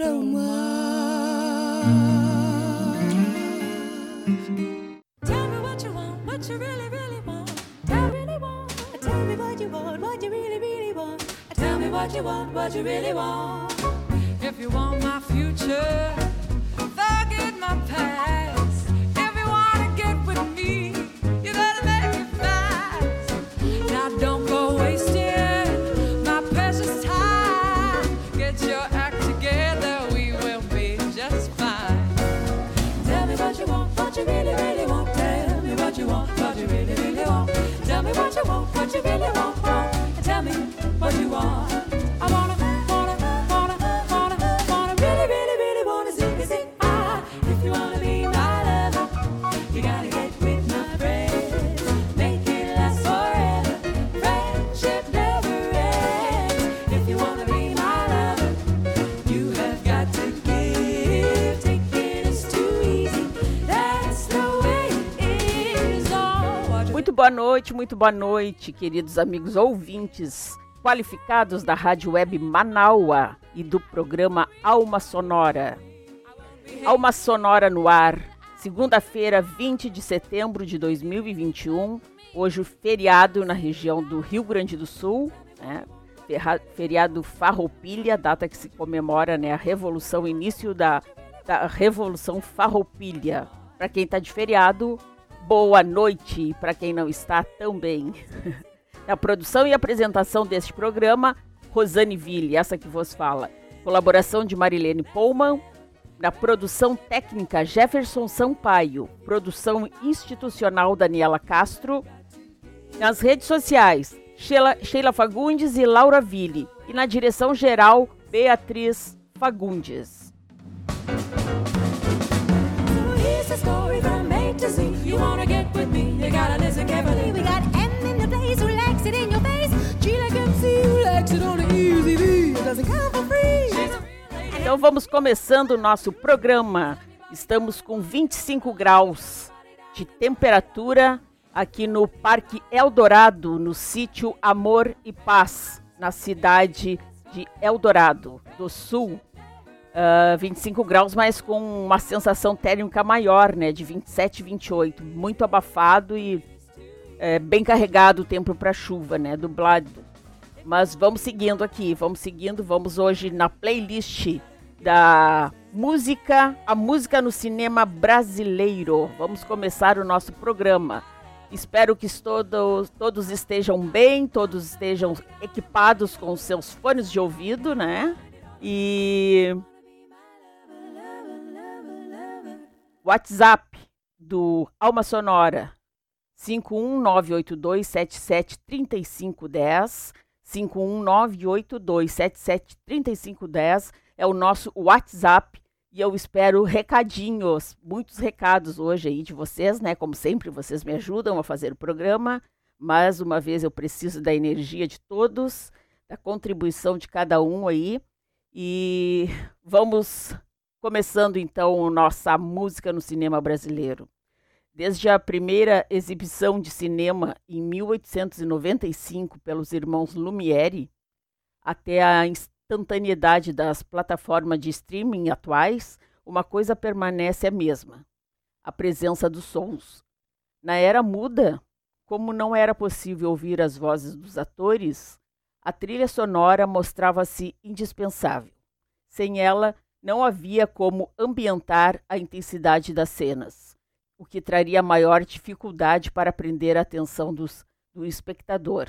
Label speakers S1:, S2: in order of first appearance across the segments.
S1: Tell me what you want, what you really, really want. Tell me, really want. Tell me what you want, what you really, really want. Tell me what you want, what you really want. If you want my future, forget my past. Me what you want, what you really want,
S2: boa noite, muito boa noite, queridos amigos ouvintes qualificados da Rádio Web Manaua e do programa Alma Sonora. Alma Sonora no ar, segunda-feira, 20 de setembro de 2021, hoje feriado na região do Rio Grande do Sul, né? Feriado Farroupilha, data que se comemora né, a revolução, início da, da Revolução Farroupilha. Para quem está de feriado, boa noite. Para quem não está, também. Na produção e apresentação deste programa, Rosane Ville, essa que vos fala. Colaboração de Marilene Pullman. Na produção técnica, Jefferson Sampaio. Produção institucional, Daniela Castro. Nas redes sociais, Sheila, Sheila Fagundes e Laura Ville. E na direção geral, Beatriz Fagundes.
S1: Wanna get with me? You gotta listen carefully. We got M in the place who likes it in your face. G like MC who likes it on the easy V. It doesn't come for free.
S2: Então vamos começando o nosso programa. Estamos com 25 graus de temperatura aqui no Parque Eldorado, no sítio Amor e Paz, na cidade de Eldorado do Sul. Ah, 25 graus, mas com uma sensação térmica maior, né? De 27, 28. Muito abafado e é, bem carregado o tempo para chuva, né? Dublado. Mas vamos seguindo aqui, vamos seguindo, vamos hoje na playlist da música, a música no cinema brasileiro. Vamos começar o nosso programa. Espero que todos, todos estejam bem, todos estejam equipados com seus fones de ouvido, né? E WhatsApp do Alma Sonora 51982773510 51982773510 é o nosso WhatsApp e eu espero recadinhos, muitos recados hoje aí de vocês, né? Como sempre, vocês me ajudam a fazer o programa. Mais uma vez eu preciso da energia de todos, da contribuição de cada um aí. E vamos começando então nossa música no cinema brasileiro. Desde a primeira exibição de cinema em 1895 pelos irmãos Lumière, até a instantaneidade das plataformas de streaming atuais, uma coisa permanece a mesma: a presença dos sons. Na era muda, como não era possível ouvir as vozes dos atores, a trilha sonora mostrava-se indispensável. Sem ela, não havia como ambientar a intensidade das cenas, o que traria maior dificuldade para prender a atenção dos, do espectador.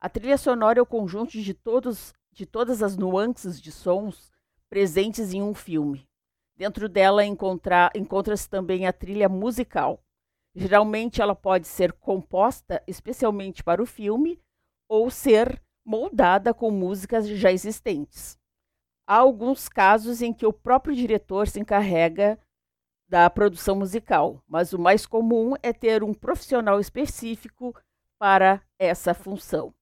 S2: A trilha sonora é o conjunto de, todos, de todas as nuances de sons presentes em um filme. Dentro dela encontra- encontra-se também a trilha musical. Geralmente ela pode ser composta especialmente para o filme ou ser moldada com músicas já existentes. Há alguns casos em que o próprio diretor se encarrega da produção musical, mas o mais comum é ter um profissional específico para essa função.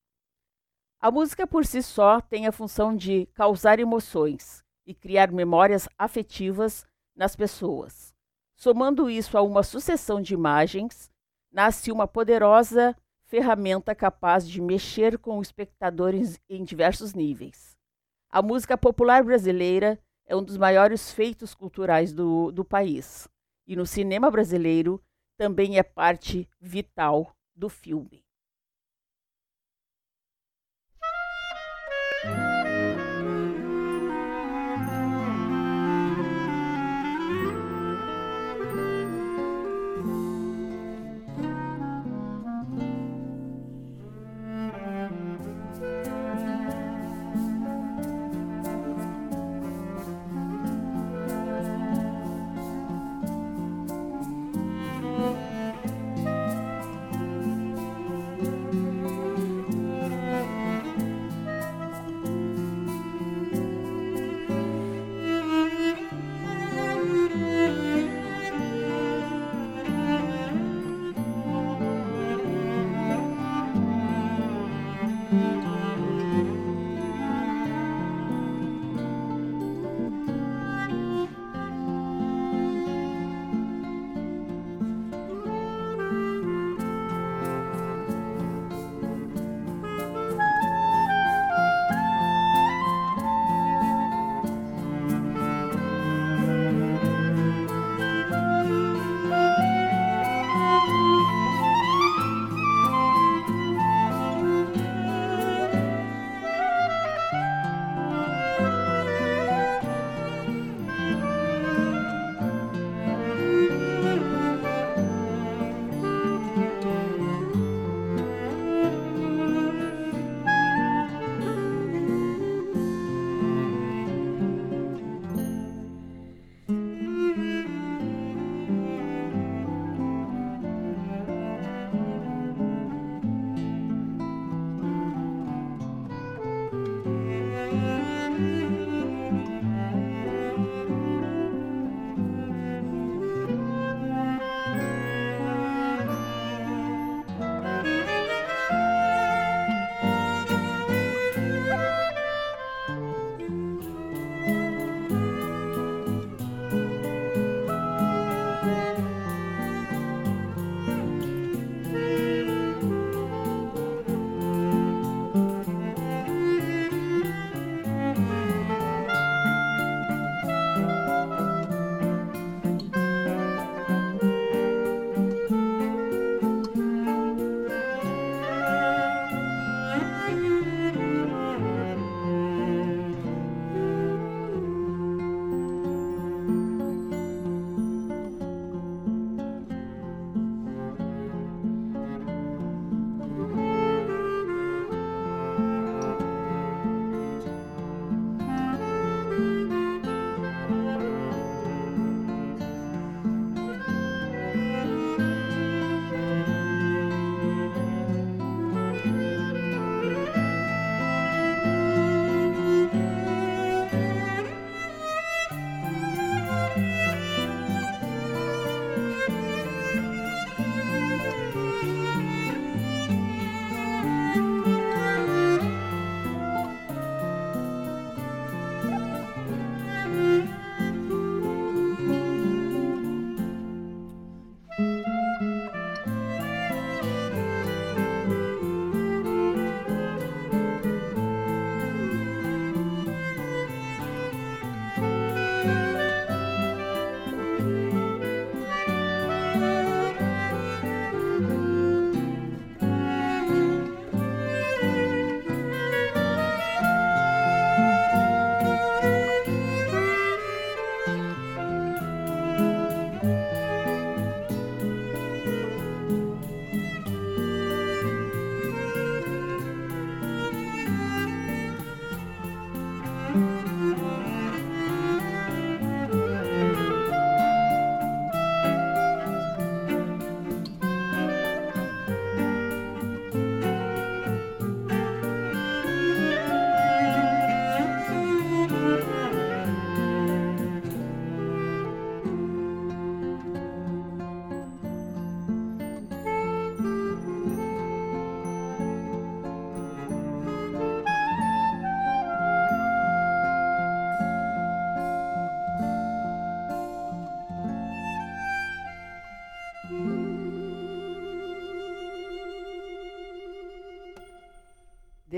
S2: A música por si só tem a função de causar emoções e criar memórias afetivas nas pessoas. Somando isso a uma sucessão de imagens, nasce uma poderosa ferramenta capaz de mexer com o espectador em, diversos níveis. A música popular brasileira é um dos maiores feitos culturais do, do país. E no cinema brasileiro também é parte vital do filme.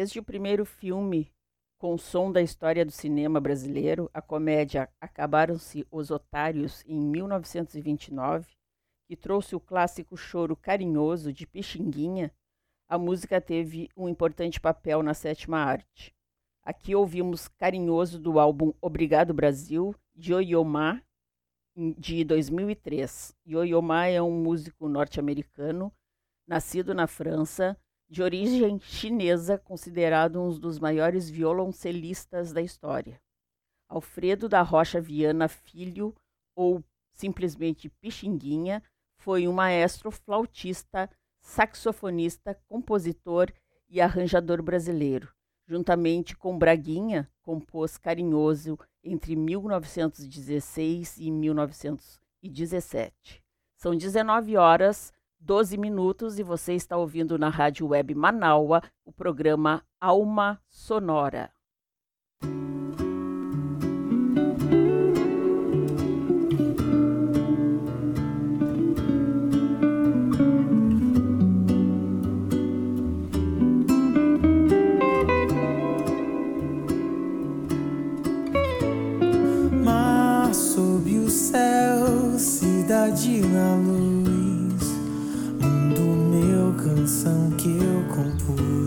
S2: Desde o primeiro filme com o som da história do cinema brasileiro, a comédia Acabaram-se os Otários, em 1929, que trouxe o clássico choro carinhoso de Pixinguinha, a música teve um importante papel na sétima arte. Aqui ouvimos Carinhoso do álbum Obrigado Brasil, de Oyomá, de 2003. Yoyoma é um músico norte-americano, nascido na França, de origem chinesa, considerado um dos maiores violoncelistas da história. Alfredo da Rocha Viana Filho, ou simplesmente Pixinguinha, foi um maestro flautista, saxofonista, compositor e arranjador brasileiro. Juntamente com Braguinha, compôs Carinhoso entre 1916 e 1917. São 19 horas, 12 minutos e você está ouvindo na Rádio Web Manaua o programa Alma Sonora.
S3: cidade na luz, canção que eu compus,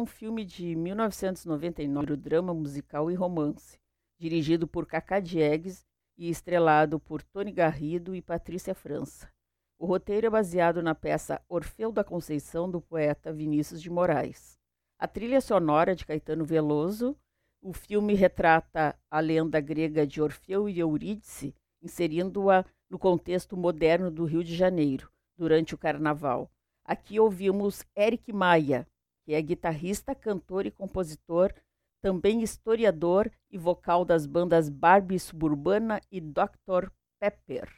S3: é
S2: um filme de 1999, drama musical e romance, dirigido por Cacá Diegues e estrelado por Tony Garrido e Patrícia França. O roteiro é baseado na peça Orfeu da Conceição, do poeta Vinícius de Moraes. A trilha sonora de Caetano Veloso, o filme retrata a lenda grega de Orfeu e Eurídice, inserindo-a no contexto moderno do Rio de Janeiro, durante o Carnaval. Aqui ouvimos Eric Maia, que é guitarrista, cantor e compositor, também historiador e vocal das bandas Barbie Suburbana e Dr. Pepper.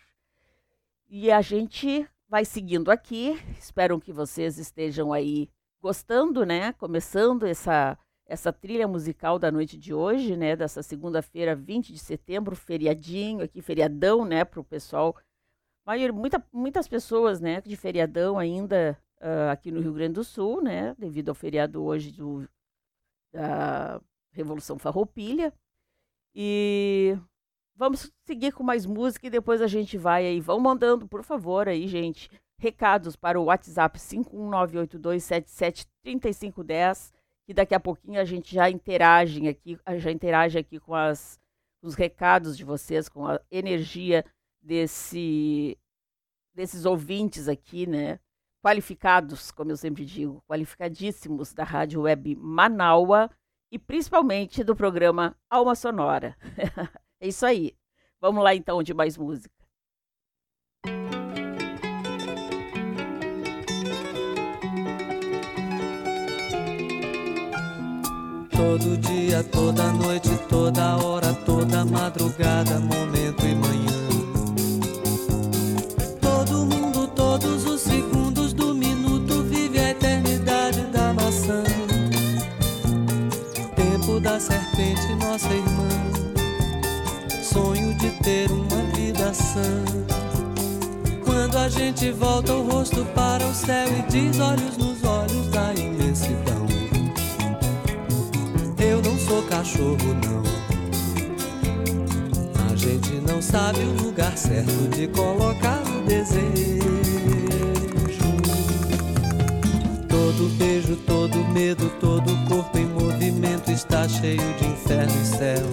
S2: E a gente vai seguindo aqui. Espero que vocês estejam aí gostando, né? Começando essa essa trilha musical da noite de hoje, né? Dessa segunda-feira, 20 de setembro, feriadinho aqui, feriadão, né? Para o pessoal. Muita, muitas pessoas, né? De feriadão ainda uh, aqui no Rio Grande do Sul, né? Devido ao feriado hoje do, da Revolução Farroupilha. E vamos seguir com mais música e depois a gente vai aí. Vão mandando, por favor, aí, gente, recados para o WhatsApp 51982773510 que daqui a pouquinho a gente já interage aqui, já interage aqui com as, os recados de vocês, com a energia desse, desses ouvintes aqui, né? Qualificados, como eu sempre digo, qualificadíssimos da Rádio Web Manaua e principalmente do programa Alma Sonora. é isso aí. Vamos lá então de mais música.
S4: Todo dia, toda noite, toda hora, toda madrugada, momento e manhã. Irmã. Sonho de ter uma vida sã. Quando a gente volta o rosto para o céu e diz olhos nos olhos da imensidão sou cachorro, não. A gente não sabe o lugar certo de colocar o desejo. Todo beijo, todo medo, todo corpo em movimento está cheio de inferno e céu.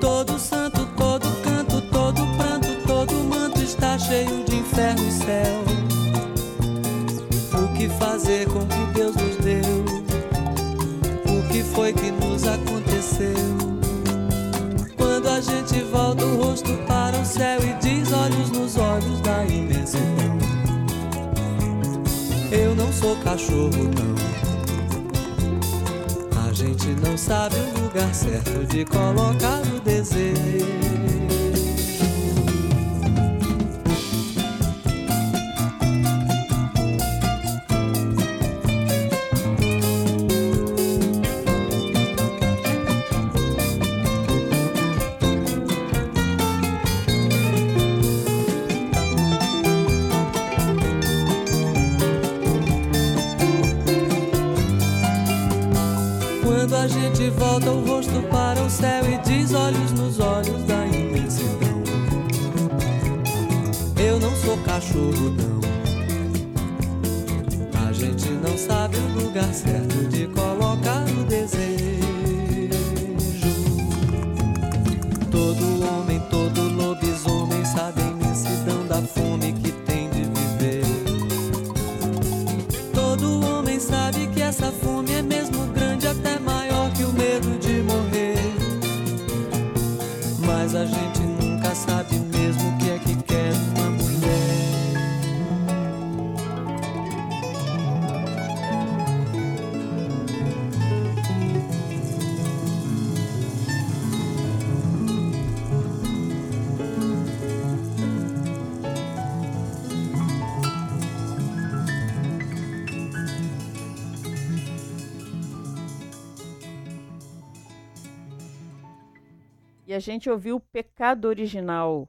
S4: Todo santo, todo canto, todo pranto, todo manto está cheio de inferno e céu. O que fazer com que Deus nos deu? que foi que nos aconteceu? Quando a gente volta o rosto para o céu e diz olhos nos olhos da imensidão. Eu não sou cachorro, não. A gente não sabe o lugar certo de colocar o desejo. Volta o rosto para o céu e diz olhos nos olhos da imensidão. Eu não sou cachorro, não. A gente não sabe o lugar certo a gente
S2: ouviu Pecado Original,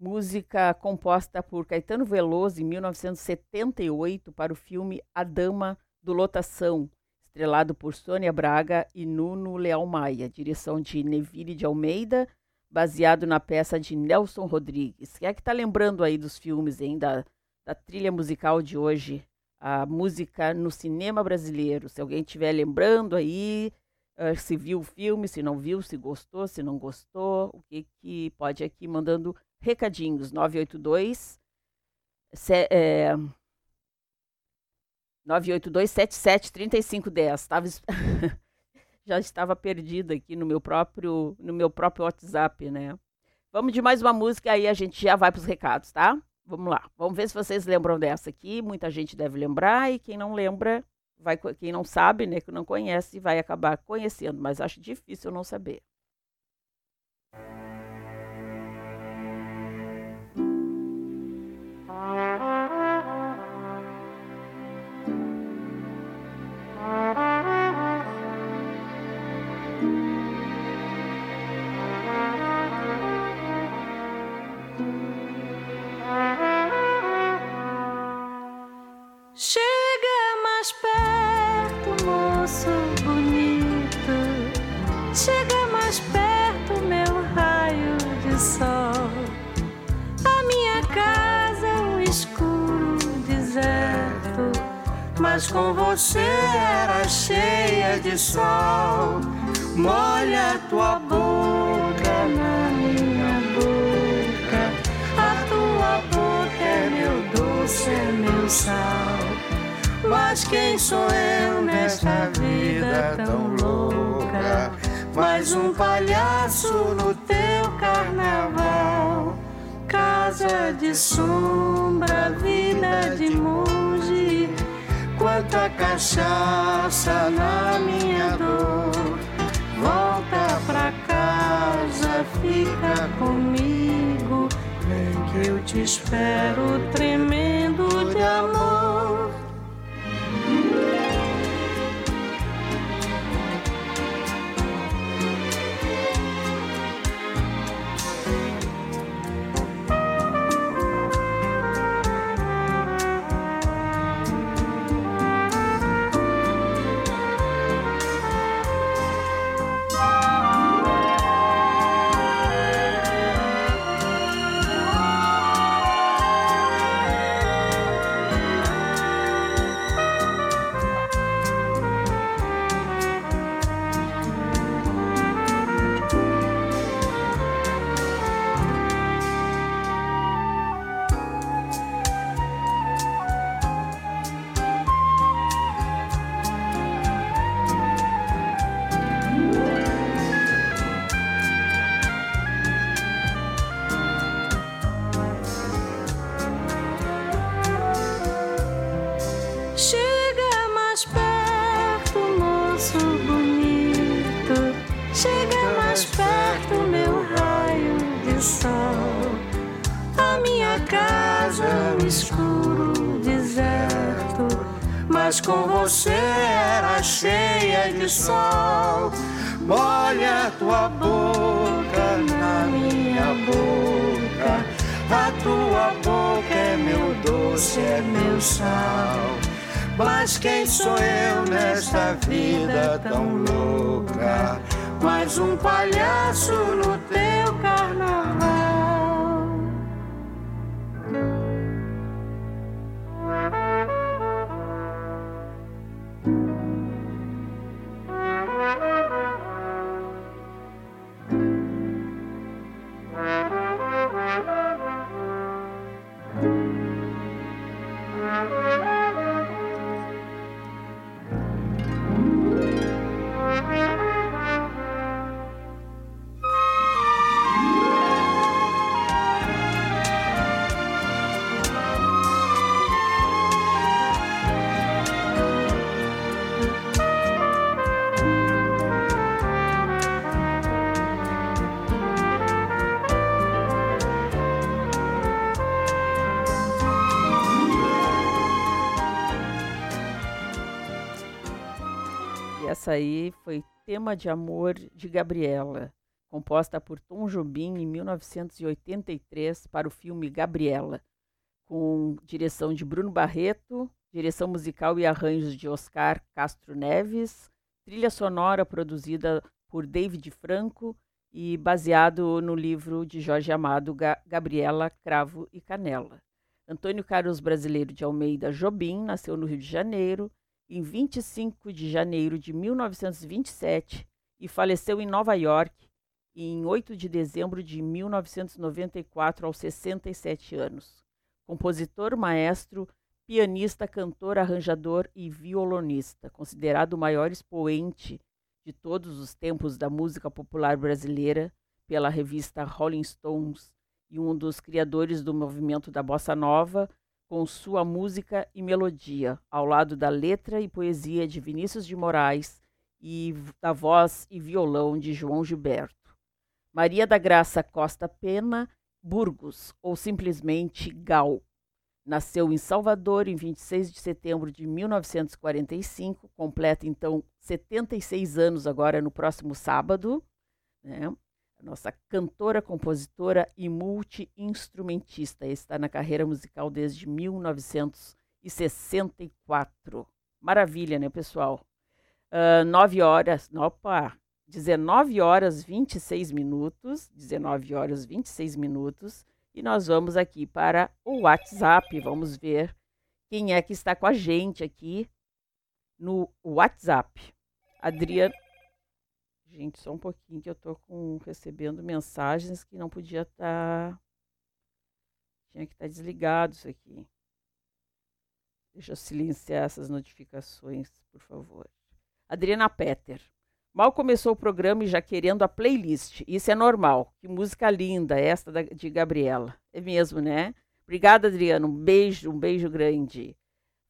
S2: música composta por Caetano Veloso em 1978 para o filme A Dama do Lotação, estrelado por Sônia Braga e Nuno Leal Maia, direção de Neville de Almeida, baseado na peça de Nelson Rodrigues. Quem é que está lembrando aí dos filmes, hein, da, da trilha musical de hoje? A música no cinema brasileiro. Se alguém estiver lembrando aí, uh, se viu o filme, se não viu, se gostou, se não gostou, o que, que pode aqui mandando recadinhos. 982 se, é, 982 77 3510. Tava, já estava perdida aqui no meu próprio no meu próprio WhatsApp, né? Vamos de mais uma música aí a gente já vai para os recados, tá? Vamos lá. Vamos ver se vocês lembram dessa aqui. Muita gente deve lembrar e quem não lembra, vai, quem não sabe, né, que não conhece, vai acabar conhecendo, mas acho difícil não saber.
S1: Mas com você era cheia de sol. Molha tua boca na minha boca. A tua boca é meu doce, é meu sal. Mas quem sou eu nesta vida tão louca? Mais um palhaço no teu carnaval. Casa de sombra, vida de monge. Quanta cachaça na minha dor. Volta pra casa, fica comigo. Vem que eu te espero, tremendo de amor. Tão louca? Mais um palhaço
S2: essa aí foi Tema de Amor de Gabriela, composta por Tom Jobim em 1983 para o filme Gabriela, com direção de Bruno Barreto, direção musical e arranjos de Oscar Castro Neves, trilha sonora produzida por David Franco e baseado no livro de Jorge Amado, Ga- Gabriela, Cravo e Canela. Antônio Carlos Brasileiro de Almeida Jobim nasceu no Rio de Janeiro em 25 de janeiro de 1927 e faleceu em Nova York em 8 de dezembro de 1994, aos 67 anos. Compositor, maestro, pianista, cantor, arranjador e violonista, considerado o maior expoente de todos os tempos da música popular brasileira pela revista Rolling Stones e um dos criadores do movimento da bossa nova, com sua música e melodia, ao lado da letra e poesia de Vinícius de Moraes e da voz e violão de João Gilberto. Maria da Graça Costa Pena Burgos, ou simplesmente Gal. Nasceu em Salvador em 26 de setembro de 1945, completa então 76 anos agora no próximo sábado, né? Nossa cantora, compositora e multi-instrumentista. Está na carreira musical desde 1964. Maravilha, né, pessoal? Uh, 9 horas, opa, 19 horas 26 minutos, 19 horas 26 minutos, e nós vamos aqui para o WhatsApp, vamos ver quem é que está com a gente aqui no WhatsApp. Adriana. Gente, só um pouquinho que eu tô com, recebendo mensagens que não podia estar. Tá... Tinha que estar tá desligado isso aqui. Deixa eu silenciar essas notificações, por favor. Adriana Petter. Mal começou o programa e já querendo a playlist. Isso é normal. Que música linda esta da, de Gabriela. É mesmo, né? Obrigada, Adriana. Um beijo, um beijo grande.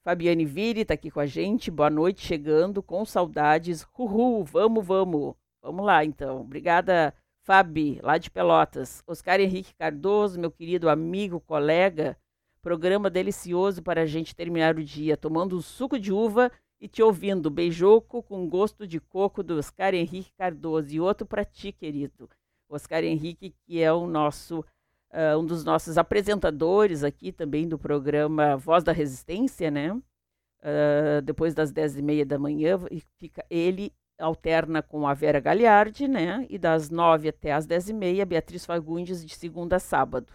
S2: Fabiane Vire está aqui com a gente. Boa noite, chegando com saudades. Uhul, vamos, vamos. Vamos lá, então. Obrigada, Fabi, lá de Pelotas. Oscar Henrique Cardoso, meu querido amigo, colega. Programa delicioso para a gente terminar o dia, tomando um suco de uva e te ouvindo. Beijoco com gosto de coco do Oscar Henrique Cardoso. E outro para ti, querido. Oscar Henrique, que é o nosso uh, um dos nossos apresentadores aqui também do programa Voz da Resistência, né? Uh, depois das dez e meia da manhã, fica ele alterna com a Vera Gagliardi, né? E das nove até as dez e meia, Beatriz Fagundes, de segunda a sábado.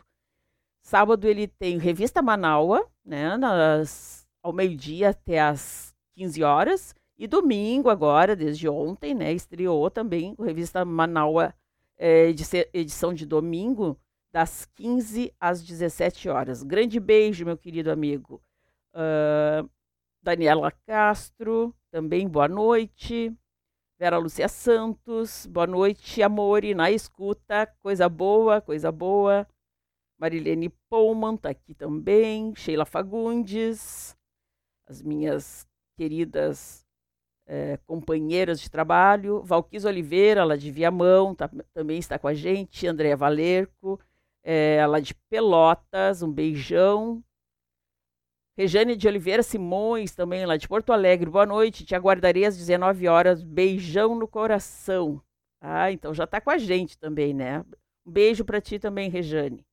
S2: Sábado ele tem Revista Manaua, né? Nas, ao meio-dia até as 15 horas. E domingo, agora, desde ontem, né? Estreou também a Revista Manaua, é, edição de domingo, das 15 às 17 horas. Grande beijo, meu querido amigo. Uh, Daniela Castro, também boa noite. Vera Lúcia Santos, boa noite, Amore, na escuta, coisa boa, coisa boa. Marilene Pullman está aqui também, Sheila Fagundes, as minhas queridas é, companheiras de trabalho, Valquis Oliveira, lá de Viamão, tá, também está com a gente, Andréa Valerco, é, lá de Pelotas, um beijão. Rejane de Oliveira Simões, também lá de Porto Alegre, boa noite, te aguardarei às 19 horas, beijão no coração. Ah, então já está com a gente também, né? Um beijo para ti também, Rejane.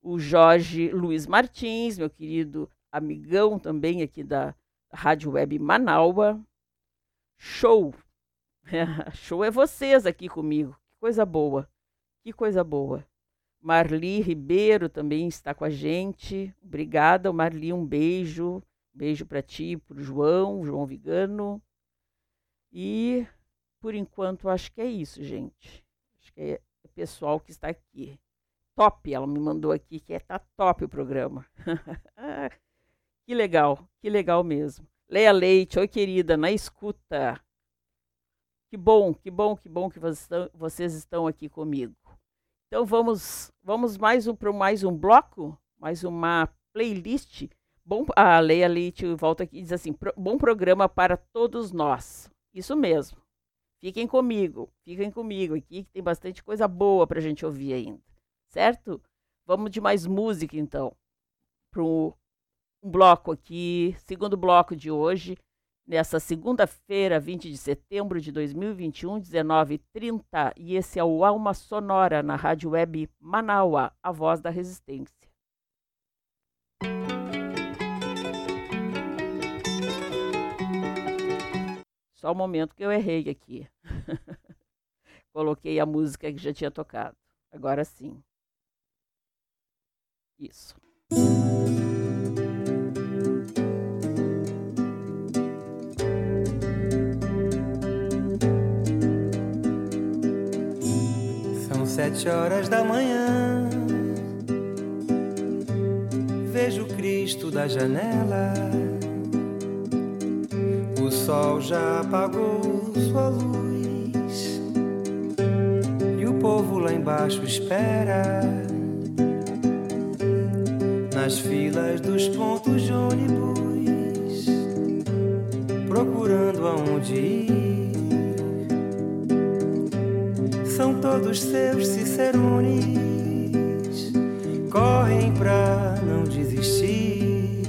S2: O Jorge Luiz Martins, meu querido amigão também aqui da Rádio Web Manaua. Show! Show é vocês aqui comigo. Que coisa boa. Que coisa boa. Marli Ribeiro também está com a gente. Obrigada, Marli, um beijo. Beijo para ti, para o João, João Vigano. E por enquanto acho que é isso, gente. Acho que é o pessoal que está aqui. Top, ela me mandou aqui que é tá top o programa. que legal, que legal mesmo. Leia Leite, oi querida, na escuta. Que bom, que bom, que bom que vocês estão aqui comigo. Então vamos, vamos mais um para mais um bloco, mais uma playlist. Bom, a Leia Leite volta aqui e diz assim: bom programa para todos nós. Isso mesmo. Fiquem comigo, fiquem comigo aqui, que tem bastante coisa boa para a gente ouvir ainda. Certo? Vamos de mais música então. Para um bloco aqui, segundo bloco de hoje nessa segunda-feira, 20 de setembro de 2021, 19h30, e esse é o Alma Sonora na Rádio Web Manaua, a voz da resistência. Só o um momento que eu errei aqui. Coloquei a música que já tinha tocado. Agora sim. Isso.
S3: Sete horas da manhã. Vejo Cristo da janela. O sol já apagou sua luz. E o povo lá embaixo espera. Nas filas dos pontos de ônibus. Procurando aonde ir são todos seus cicerones, correm pra não desistir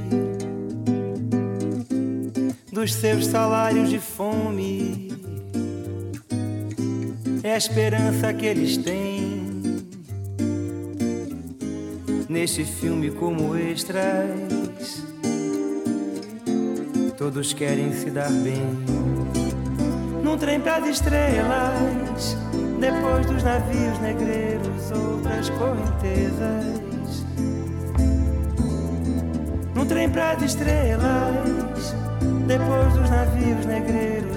S3: dos seus salários de fome. É a esperança que eles têm neste filme como extras.
S4: todos querem se dar bem. Num trem pras estrelas, depois dos navios negreiros, outras correntezas. Num trem pras estrelas, depois dos navios negreiros,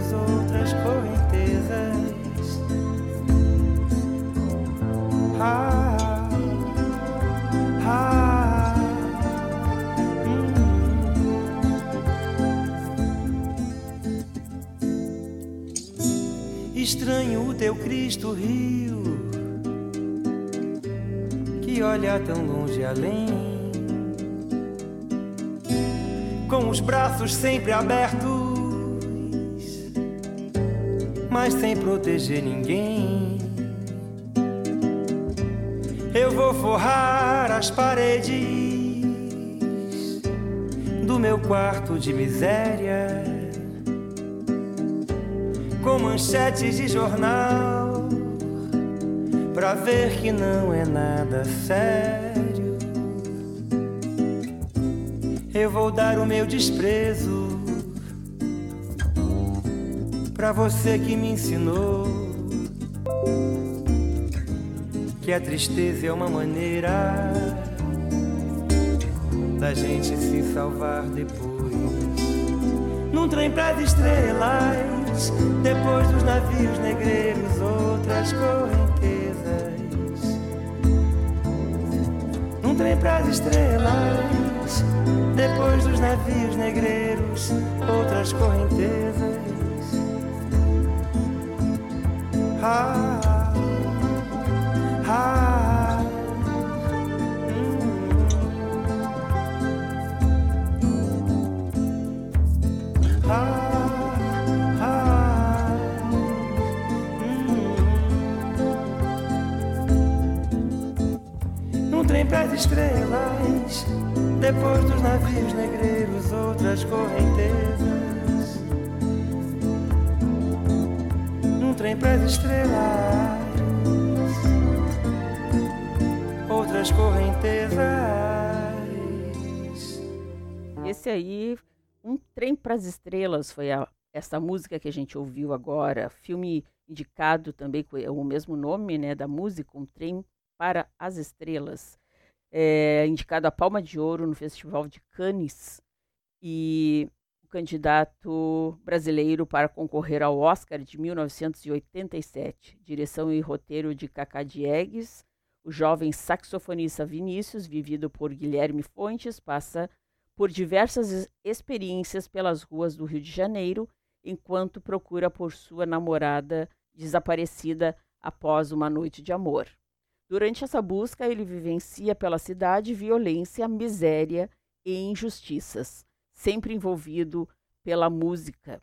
S4: teu Cristo Rio, que olha tão longe além com os braços sempre abertos, mas sem proteger ninguém. Eu vou forrar as paredes do meu quarto de miséria com manchetes de jornal pra ver que não é nada sério. Eu vou dar o meu desprezo pra você que me ensinou que a tristeza é uma maneira da gente se salvar depois. Num trem pras estrelas, depois dos navios negreiros, outras correntezas. Num trem pras estrelas, depois dos navios negreiros, outras correntezas. Ah, ah, estrelas, depois dos navios negreiros, outras correntezas. Num trem pras estrelas. outras correntezas.
S2: Esse aí, Um Trem para as Estrelas, foi a, essa música que a gente ouviu agora. Filme indicado também com o mesmo nome né, da música, Um Trem para as Estrelas. É, indicado a Palma de Ouro no Festival de Cannes. E o candidato brasileiro para concorrer ao Oscar de 1987. Direção e roteiro de Cacá Diegues o jovem saxofonista Vinícius, vivido por Guilherme Fontes, passa por diversas experiências pelas ruas do Rio de Janeiro, enquanto procura por sua namorada desaparecida após uma noite de amor. Durante essa busca, ele vivencia pela cidade violência, miséria e injustiças, sempre envolvido pela música.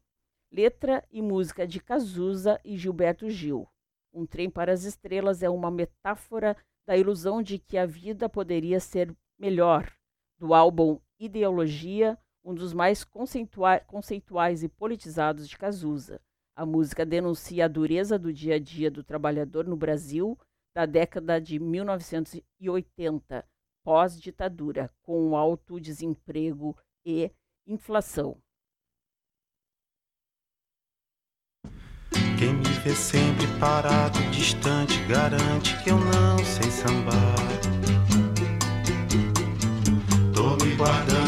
S2: Letra e música de Cazuza e Gilberto Gil. Um trem para as estrelas é uma metáfora da ilusão de que a vida poderia ser melhor, do álbum Ideologia, um dos mais conceitua conceituais e politizados de Cazuza. A música denuncia a dureza do dia a dia do trabalhador no Brasil da década de 1980, pós-ditadura, com alto desemprego e inflação.
S5: Quem me vê sempre parado, distante, garante que eu não sei sambar. Tô me guardando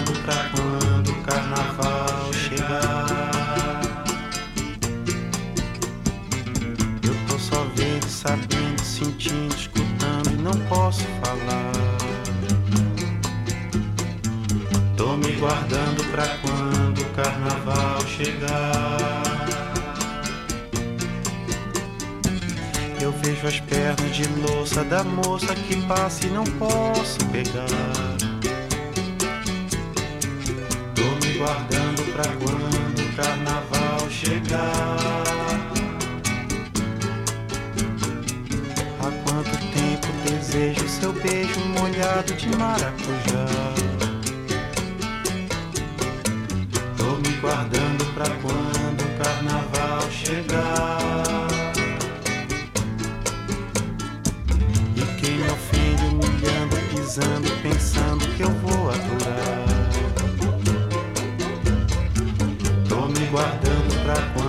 S5: guardando pra quando o carnaval chegar. Eu vejo as pernas de louça da moça que passa e não posso pegar. Tô me guardando pra quando o carnaval chegar. Há quanto tempo desejo seu beijo molhado de maracujá. Guardando pra quando o carnaval chegar. E quem me ofende, humilhando, pisando, pensando que eu vou aturar. pra quando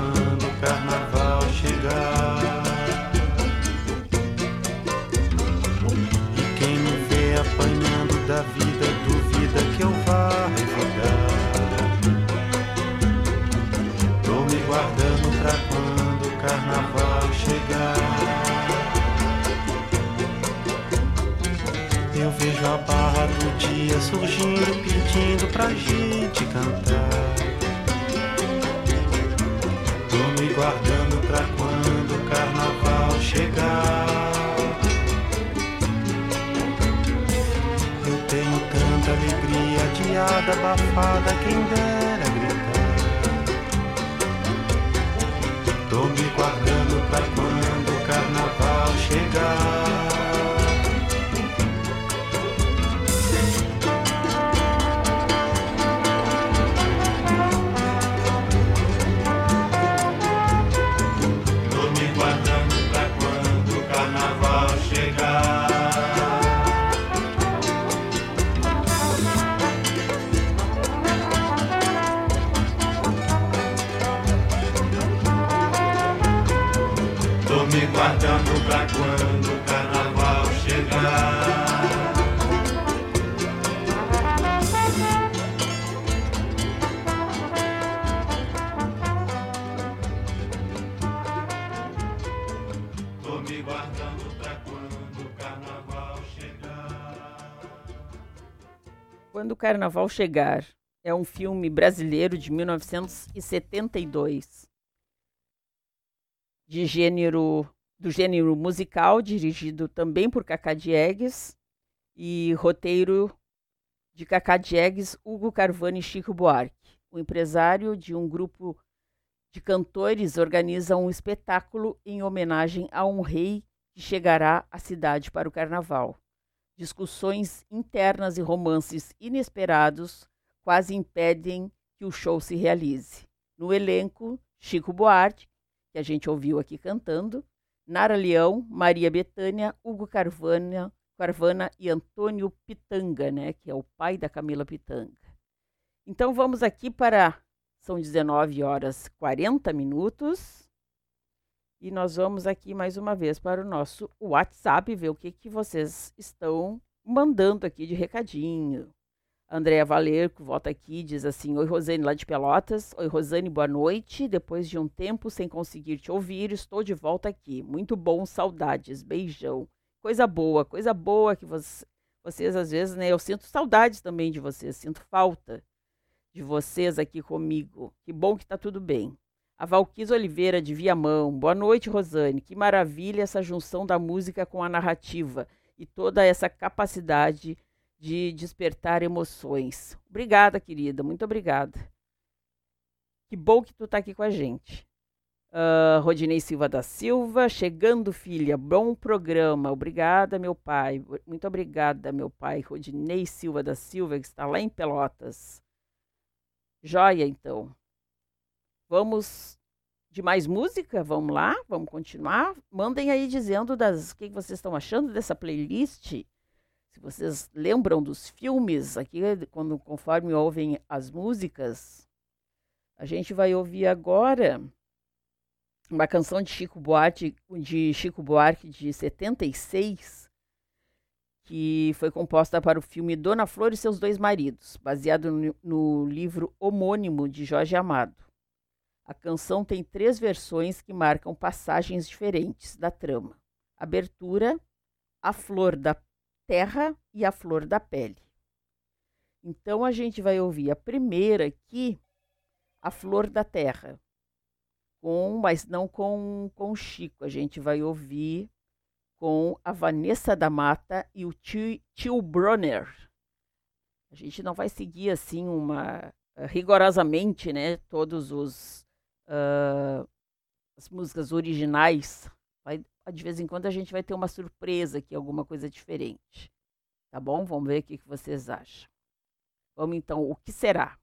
S5: vejo a barra do dia surgindo, pedindo pra gente cantar. Tô me guardando pra quando o carnaval chegar. Eu tenho tanta alegria, adiada, abafada, quem dera gritar. Tô me guardando pra quando o carnaval chegar. Quando o Carnaval Chegar
S2: é um filme brasileiro de 1972, de gênero do gênero musical, dirigido também por Cacá Diegues e roteiro de Cacá Diegues, Hugo Carvani e Chico Buarque. O empresário de um grupo de cantores organiza um espetáculo em homenagem a um rei que chegará à cidade para o carnaval discussões internas e romances inesperados quase impedem que o show se realize. No elenco, Chico Buarque, que a gente ouviu aqui cantando, Nara Leão, Maria Bethânia, Hugo Carvana, Carvana e Antônio Pitanga, né, que é o pai da Camila Pitanga. Então vamos aqui para são 19 horas 40 minutos. E nós vamos aqui mais uma vez para o nosso WhatsApp ver o que, que vocês estão mandando aqui de recadinho. Andréa Valerco volta aqui diz assim: Oi, Rosane, lá de Pelotas. Oi, Rosane, boa noite. Depois de um tempo sem conseguir te ouvir, estou de volta aqui. Muito bom, saudades. Beijão. Coisa boa, coisa boa que você, vocês, às vezes, né? Eu sinto saudades também de vocês, sinto falta de vocês aqui comigo. Que bom que tá tudo bem. A Valquis Oliveira de Viamão. Boa noite, Rosane. Que maravilha essa junção da música com a narrativa e toda essa capacidade de despertar emoções. Obrigada, querida. Muito obrigada. Que bom que tu tá aqui com a gente. Uh, Rodinei Silva da Silva, chegando, filha. Bom programa. Obrigada, meu pai. Muito obrigada, meu pai. Rodinei Silva da Silva, que está lá em Pelotas. Joia, então. Vamos de mais música? Vamos lá? Vamos continuar? Mandem aí dizendo das o que vocês estão achando dessa playlist. Se vocês lembram dos filmes aqui, quando conforme ouvem as músicas, a gente vai ouvir agora uma canção de Chico Buarque, de Chico Buarque de 76, que foi composta para o filme Dona Flor e seus dois maridos, baseado no, no livro homônimo de Jorge Amado. A canção tem três versões que marcam passagens diferentes da trama: abertura, a flor da terra e a flor da pele. Então a gente vai ouvir a primeira aqui, a flor da terra, com, mas não com com Chico. A gente vai ouvir com a Vanessa da Mata e o tio, tio. A gente não vai seguir assim uma rigorosamente, né, todos os uh, as músicas originais. Vai, de vez em quando a gente vai ter uma surpresa aqui, alguma coisa diferente. Tá bom? Vamos ver o que, vocês acham. Vamos então, o que será?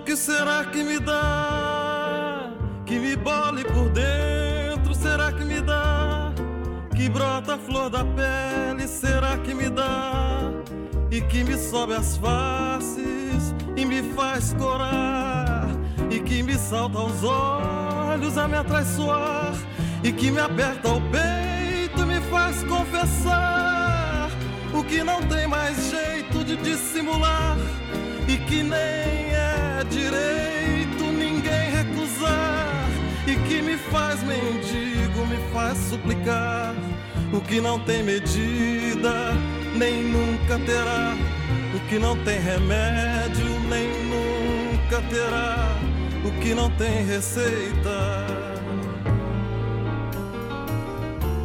S6: Que será que me dá? que me bole por dentro, será que me dá? Que brota a flor da pele, será que me dá? E que me sobe as faces e me faz corar, e que me salta aos olhos a me atraiçoar, e que me aperta o peito e me faz confessar o que não tem mais jeito de dissimular e que nem e que me faz mendigo, me faz suplicar o que não tem medida, nem nunca terá, o que não tem remédio, nem nunca terá, o que não tem receita.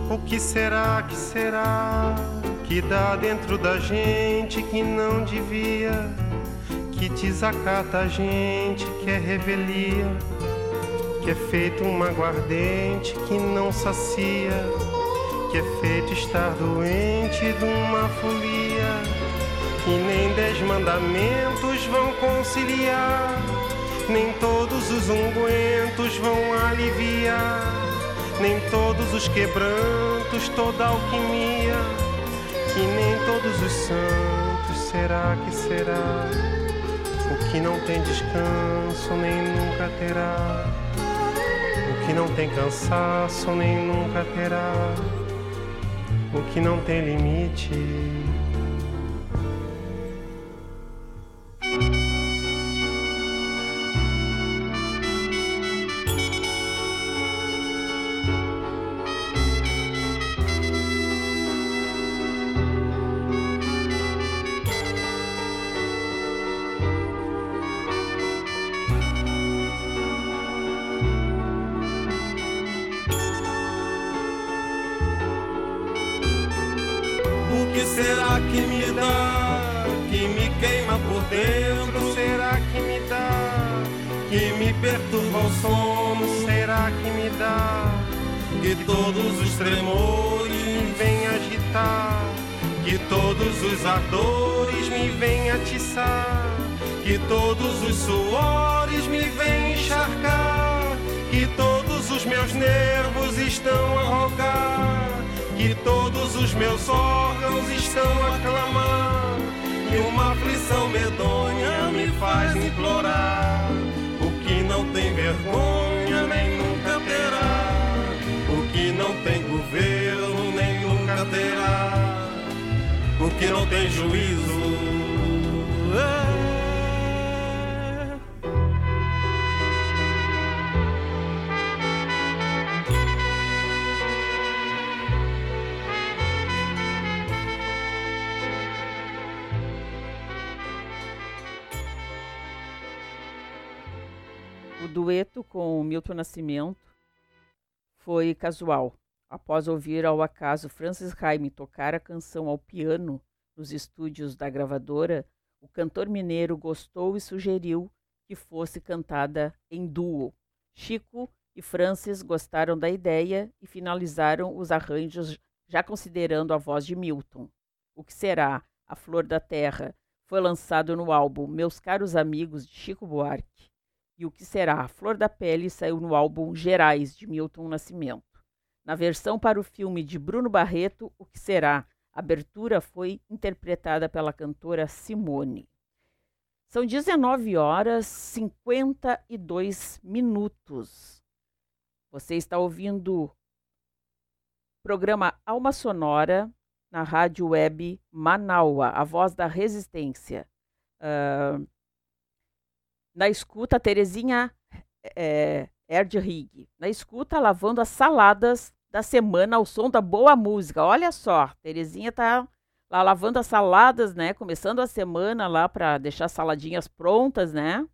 S7: O que será, que será que dá dentro da gente que não devia? Que desacata a gente, que é revelia, que é feito uma aguardente que não sacia, que é feito estar doente de uma folia, que nem dez mandamentos vão conciliar, nem todos os ungüentos vão aliviar, nem todos os quebrantos, toda alquimia, que nem todos os santos, será que será? O que não tem descanso nem nunca terá. Que não tem cansaço nem nunca terá. O que não tem limite.
S6: Tremores
S7: vem agitar.
S6: que todos os ardores
S7: Me vem atiçar.
S6: que todos os suores me vêm encharcar, que todos os meus nervos estão a rogar, que todos os meus órgãos estão a clamar, e uma aflição medonha me faz implorar, o que não tem vergonha nem nunca terá, o que não tem terá, o que não tem juízo. É.
S2: O dueto com Milton Nascimento foi casual. Após ouvir ao acaso Francis Raime tocar a canção ao piano nos estúdios da gravadora, o cantor mineiro gostou e sugeriu que fosse cantada em duo. Chico e Francis gostaram da ideia e finalizaram os arranjos já considerando a voz de Milton. O que será A Flor da Terra foi lançado no álbum Meus Caros Amigos de Chico Buarque. E o que será A Flor da Pele saiu no álbum Gerais de Milton Nascimento. Na versão para o filme de Bruno Barreto, O que será? A abertura foi interpretada pela cantora Simone. São 19 horas 52 minutos. Você está ouvindo o programa Alma Sonora na rádio web Manaua, a voz da resistência. Ah, na escuta, Terezinha é, Erdrig. Na escuta, lavando as saladas da semana ao som da boa música. Olha só, Terezinha tá lá lavando as saladas, né? Começando a semana lá para deixar as saladinhas prontas, né?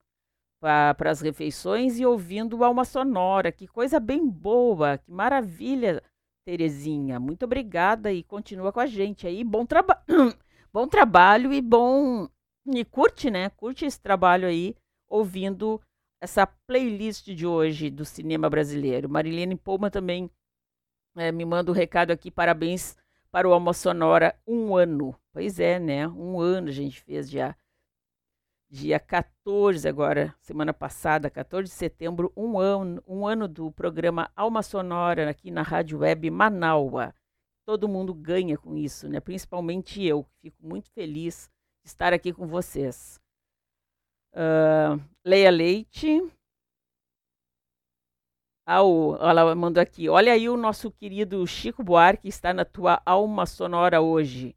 S2: Para as refeições e ouvindo Alma Sonora. Que coisa bem boa, que maravilha, Terezinha. Muito obrigada e continua com a gente aí. Bom, traba bom trabalho e bom. E curte, né? Curte esse trabalho aí, ouvindo essa playlist de hoje do cinema brasileiro. Marilene Poma também é, me manda um recado aqui, parabéns para o Alma Sonora, um ano. Pois é, né? Um ano a gente fez já dia 14 agora, semana passada, 14 de setembro, um ano, um ano do programa Alma Sonora aqui na Rádio Web Manaua. Todo mundo ganha com isso, né? Principalmente eu, fico muito feliz de estar aqui com vocês. Uh, Leia Leite. Ah, o, ela mandou aqui. Olha aí o nosso querido Chico Buarque está na tua alma sonora hoje.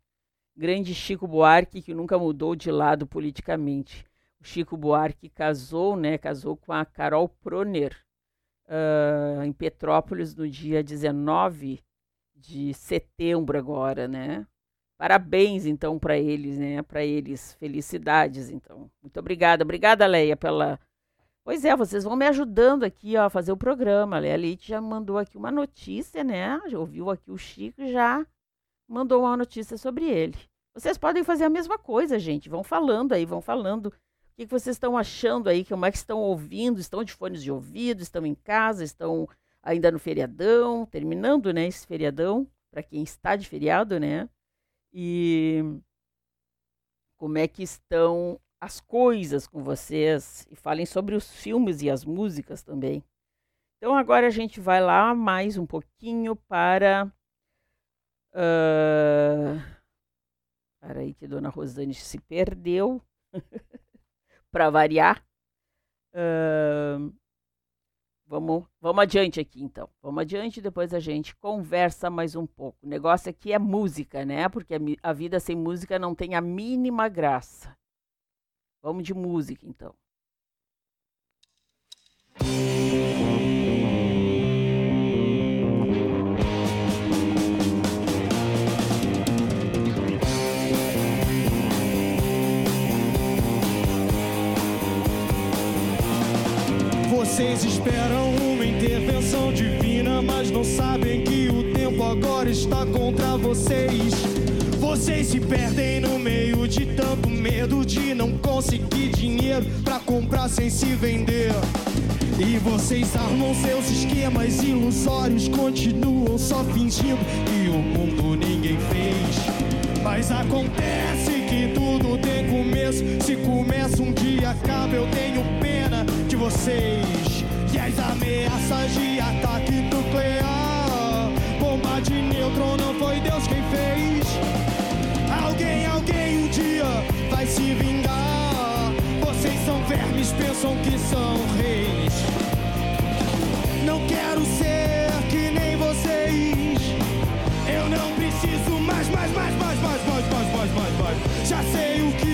S2: Grande Chico Buarque que nunca mudou de lado politicamente. O Chico Buarque casou, né? Casou com a Carol Proner uh, em Petrópolis no dia 19 de setembro agora, né? Parabéns então para eles, né? Para eles, felicidades então. Muito obrigada, obrigada Leia pela. Pois é, vocês vão me ajudando aqui ó, a fazer o programa. A Leite já mandou aqui uma notícia, né? Já ouviu aqui o Chico já mandou uma notícia sobre ele. Vocês podem fazer a mesma coisa, gente. Vão falando aí, vão falando. O que, que vocês estão achando aí? Como é que estão ouvindo? Estão de fones de ouvido? Estão em casa? Estão ainda no feriadão? Terminando, né? Esse feriadão, para quem está de feriado, né? E como é que estão as coisas com vocês? E falem sobre os filmes e as músicas também. Então agora a gente vai lá mais um pouquinho para Uh, para aí que Dona Rosane se perdeu, para variar. Uh, vamos, vamos adiante aqui, então. Vamos adiante, depois a gente conversa mais um pouco. O negócio aqui é música, né? Porque a, a vida sem música não tem a mínima graça. Vamos de música, então.
S8: Vocês esperam uma intervenção divina, mas não sabem que o tempo agora está vocês. Vocês se perdem no meio de tanto medo de não conseguir dinheiro para comprar sem se vender. E vocês armam seus esquemas ilusórios, continuam só fingindo que o mundo ninguém fez. Mas acontece que tudo tem começo. Se começa um dia, acaba. Eu tenho pena de vocês. E as ameaças de ataque vermes, pensam que são reis. Não quero ser que nem vocês. Eu não preciso mais, mais, mais, mais, mais, mais, mais, mais, mais, mais. Já sei o que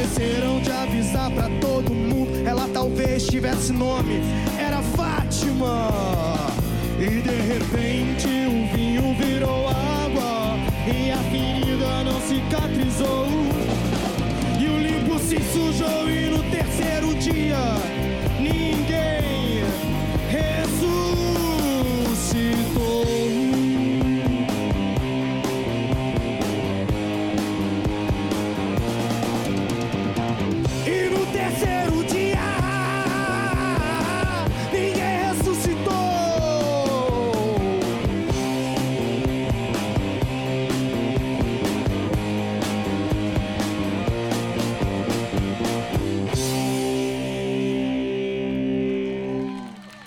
S8: esqueceram de avisar pra todo mundo. Ela talvez tivesse nome, era Fátima. E de repente o vinho virou água. E a ferida não cicatrizou. E o limpo se sujou. E no terceiro dia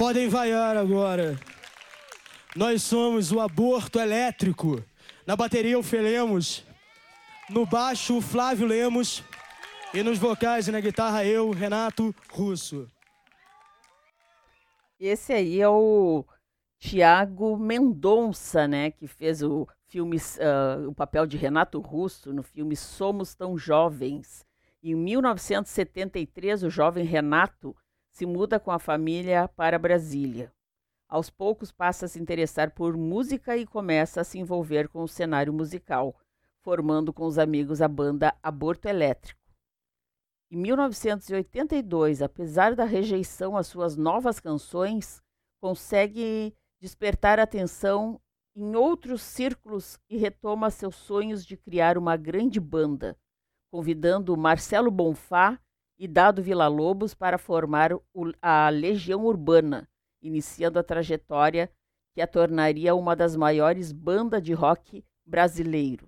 S8: Podem vaiar agora. Nós somos o aborto elétrico. Na bateria o Felemos. No baixo o Flávio Lemos. E nos vocais e na guitarra eu, Renato Russo.
S2: Esse aí é o Tiago Mendonça, né? Que fez o filme, ah, o papel de Renato Russo no filme Somos Tão Jovens. Em 1973, o jovem Renato se muda com a família para Brasília. Aos poucos passa a se interessar por música e começa a se envolver com o cenário musical, formando com os amigos a banda Aborto Elétrico. Em 1982, apesar da rejeição às suas novas canções, consegue despertar atenção
S9: em outros círculos e retoma seus sonhos de criar uma grande banda, convidando Marcelo Bonfá e Dado Villa-Lobos para formar a Legião Urbana, iniciando a trajetória que a tornaria uma das maiores bandas de rock brasileiro.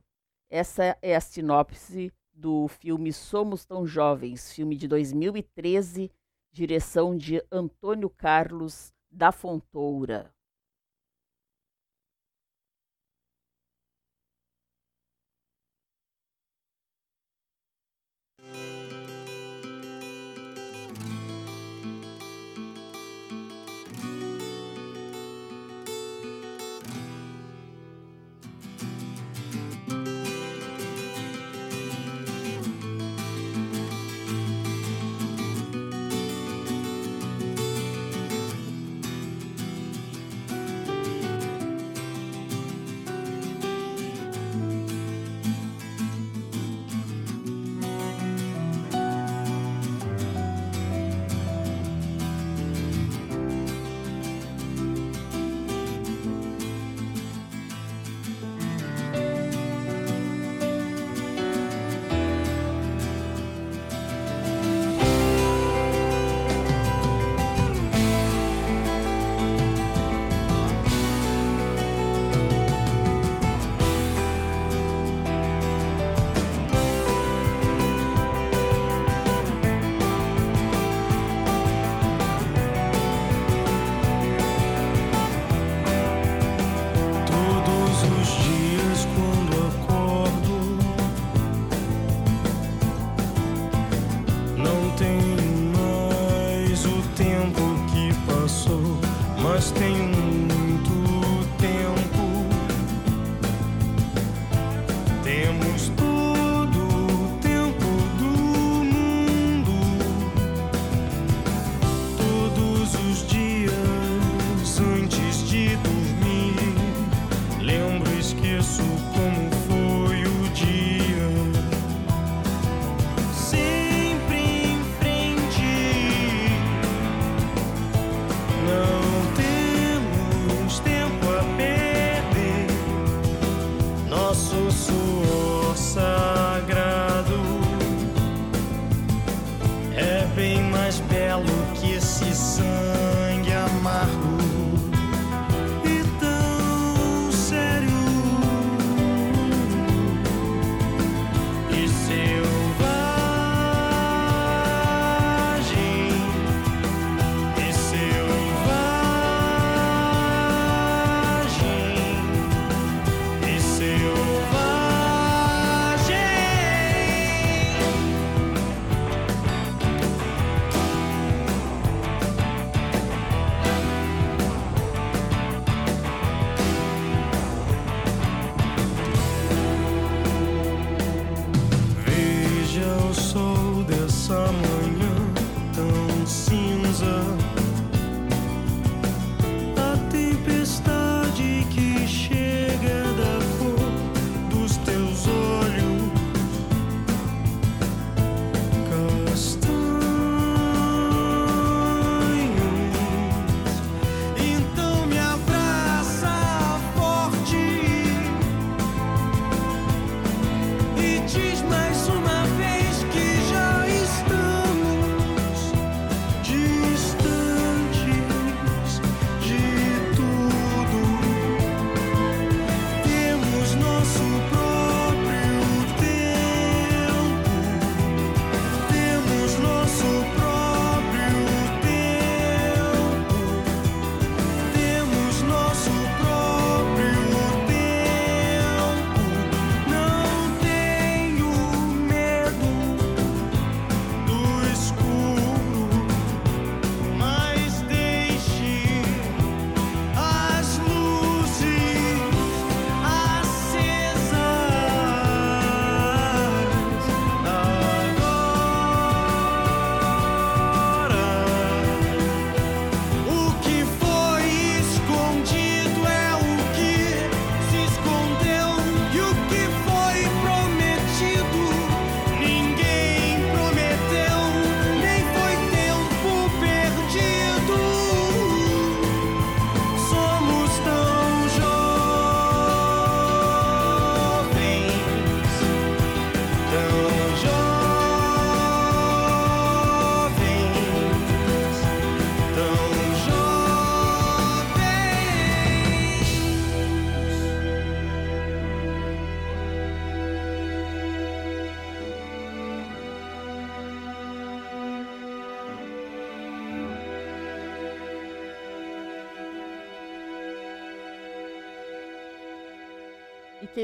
S9: Essa é a sinopse do filme Somos Tão Jovens, filme de 2013, direção de Antônio Carlos da Fontoura.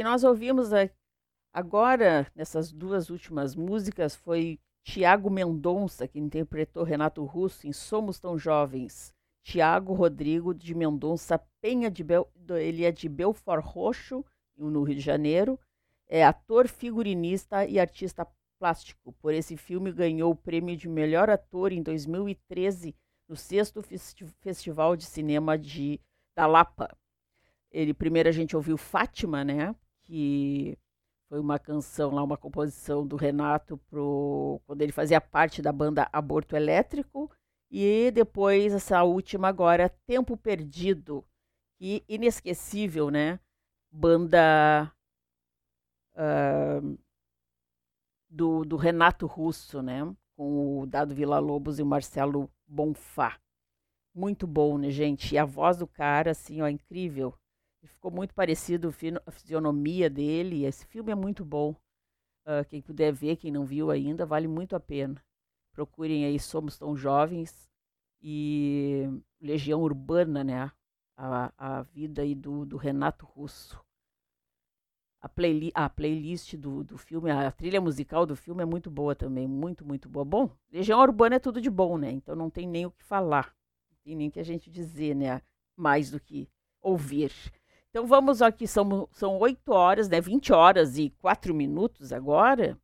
S2: Nós ouvimos agora, nessas duas últimas músicas, foi Tiago Mendonça, que interpretou Renato Russo em Somos Tão Jovens. Tiago Rodrigo de Mendonça Penha, de Bel... ele é de Belfort Roxo, no Rio de Janeiro. É ator, figurinista e artista plástico. Por esse filme ganhou o prêmio de melhor ator em 2013 no sexto Festi Festival de Cinema de da Lapa. Ele primeiro a gente ouviu Fátima, né? Que foi uma canção lá, uma composição do Renato pro quando ele fazia parte da banda Aborto Elétrico e depois essa última agora Tempo Perdido, e inesquecível, né? Banda uh, do, do Renato Russo, né? Com o Dado Vila Lobos e o Marcelo Bonfá. Muito bom, né, gente? E a voz do cara, assim, ó, incrível. Ficou muito parecido a fisionomia dele. Esse filme é muito bom. Uh, quem puder ver, quem não viu ainda, vale muito a pena. Procurem aí Somos Tão Jovens e Legião Urbana, né? A, a vida aí do, do Renato Russo. A, playli a playlist do, do filme, a trilha musical do filme é muito boa também, muito, muito boa. Bom, Legião Urbana é tudo de bom, né? Então não tem nem o que falar, não tem nem o que a gente dizer, né? Mais do que ouvir. Então vamos aqui, são, são 8 horas, né? 20 horas e 4 minutos agora.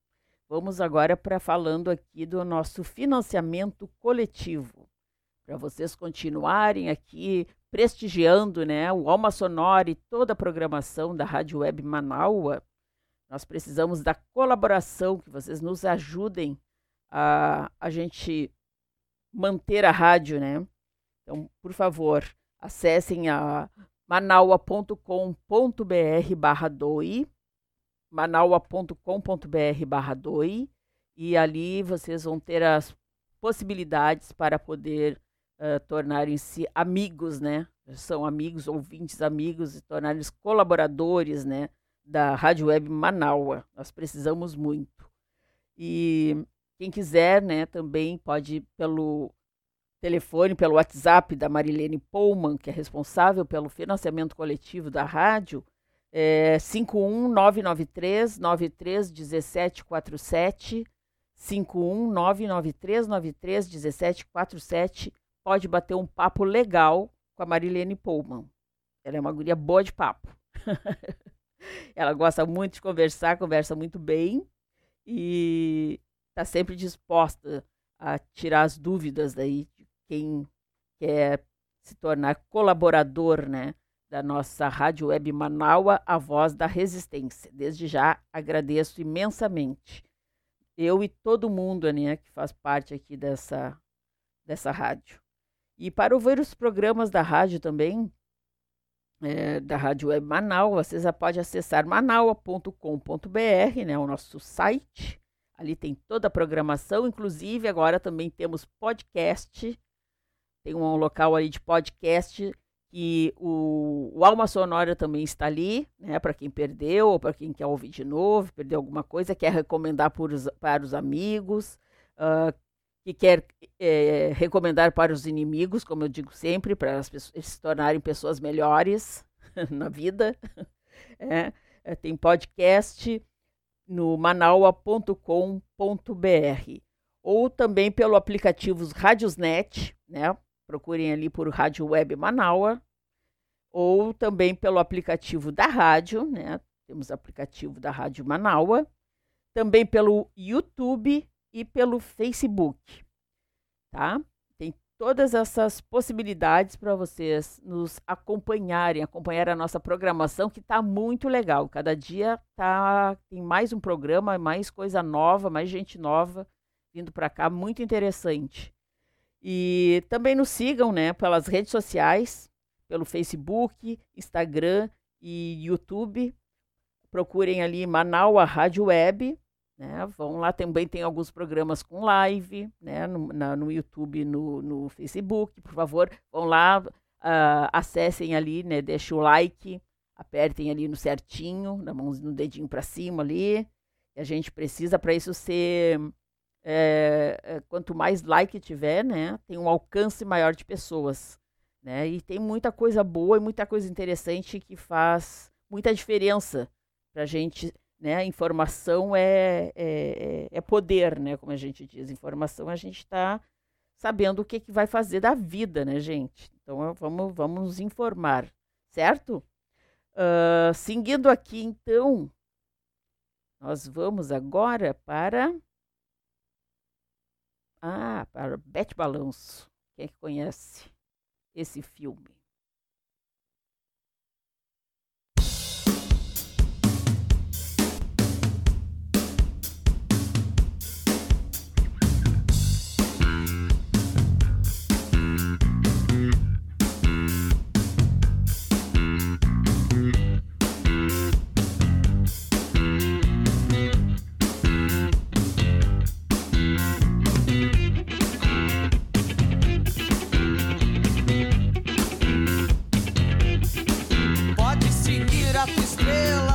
S2: Vamos agora para falando aqui do nosso financiamento coletivo. Para vocês continuarem aqui prestigiando né, o Alma Sonora e toda a programação da Rádio Web Manaua, nós precisamos da colaboração, que vocês nos ajudem a, a gente manter a rádio, né? Então, por favor, acessem a manaua.com.br barra doi, manaua.com.br barra doi, e ali vocês vão ter as possibilidades para poder uh, tornarem-se amigos, né? São amigos, ouvintes amigos e tornarem-se colaboradores, né? Da Rádio Web Manaua. Nós precisamos muito. E quem quiser, né, também pode pelo telefone, pelo WhatsApp da Marilene Pullman, que é responsável pelo financiamento coletivo da rádio, é 51993 93 1747 51993 93 1747 pode bater um papo legal com a Marilene Pullman. Ela é uma guria boa de papo. ela gosta muito de conversar, conversa muito bem e está sempre disposta a tirar as dúvidas daí quem quer se tornar colaborador, né, da nossa Rádio Web Manaua, a voz da resistência. Desde já agradeço imensamente. Eu e todo mundo, né, que faz parte aqui dessa dessa rádio. E para ouvir os programas da rádio também, é, da Rádio Web Manaus, vocês já podem acessar manaua.com.br, né, o nosso site. Ali tem toda a programação, inclusive agora também temos podcast. Tem um local ali de podcast e o, o Alma Sonora também está ali, né, para quem perdeu ou para quem quer ouvir de novo, perdeu alguma coisa, quer recomendar por, para os amigos, uh, que quer é, recomendar para os inimigos, como eu digo sempre, para as pessoas se tornarem pessoas melhores na vida. É, é, tem podcast no manaua.com.br ou também pelo aplicativo Radiosnet, né? Procurem ali por Rádio Web Manaua ou também pelo aplicativo da rádio, né? Temos aplicativo da Rádio Manaua, também pelo YouTube e pelo Facebook, tá? Tem todas essas possibilidades para vocês nos acompanharem, acompanhar a nossa programação que está muito legal. Cada dia tá tem mais um programa, mais coisa nova, mais gente nova vindo para cá, muito interessante. E também nos sigam, né, pelas redes sociais, pelo Facebook, Instagram e YouTube. Procurem ali Manaus Rádio Web, né? Vão lá, também tem alguns programas com live, né? no, na, no YouTube, no, no Facebook, por favor, vão lá, uh, acessem ali, né? deixem o like, apertem ali no certinho, na mão, no dedinho para cima ali. A gente precisa para isso ser é, quanto mais like tiver, né, tem um alcance maior de pessoas, né? E tem muita coisa boa e muita coisa interessante que faz muita diferença
S10: para a gente, né? Informação é, é, é poder, né? Como a gente diz, informação a gente está sabendo o que, que vai fazer da vida, né, gente? Então vamos, vamos nos informar, certo? Uh, seguindo aqui, então, nós vamos agora para. Ah, para Bete Balanço. Quem é que conhece esse filme? shell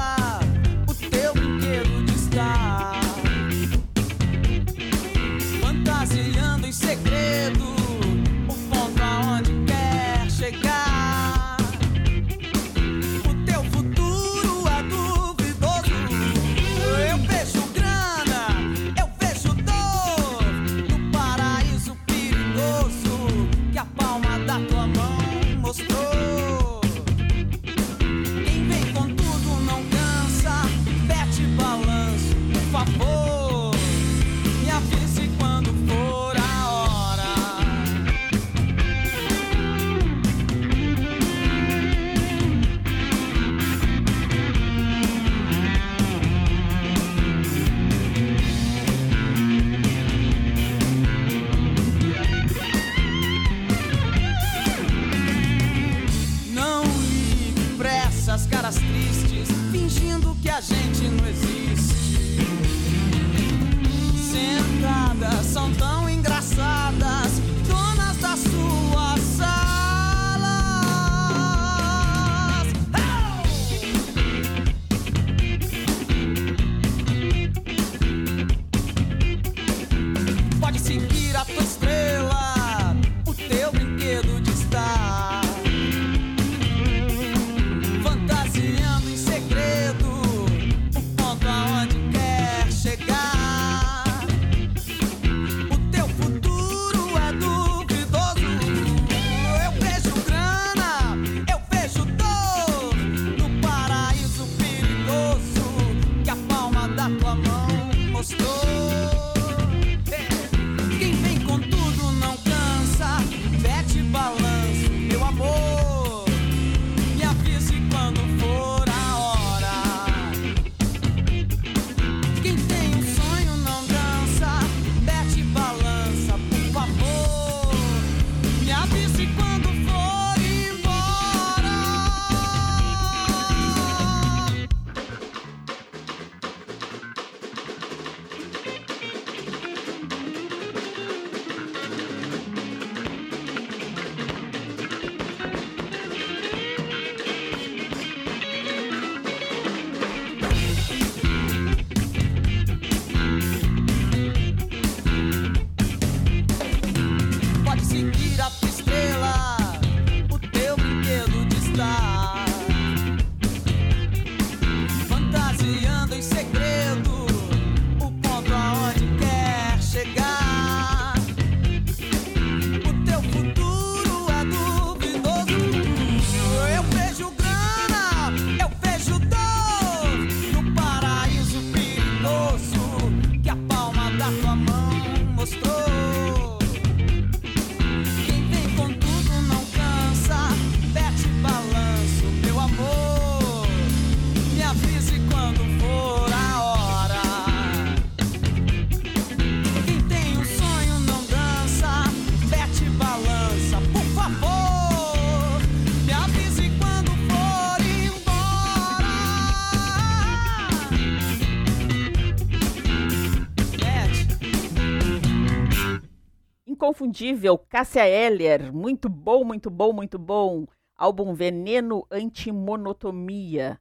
S10: inconfundível, Cássia Eller, muito bom, muito bom, muito bom. Álbum Veneno Antimonotomia,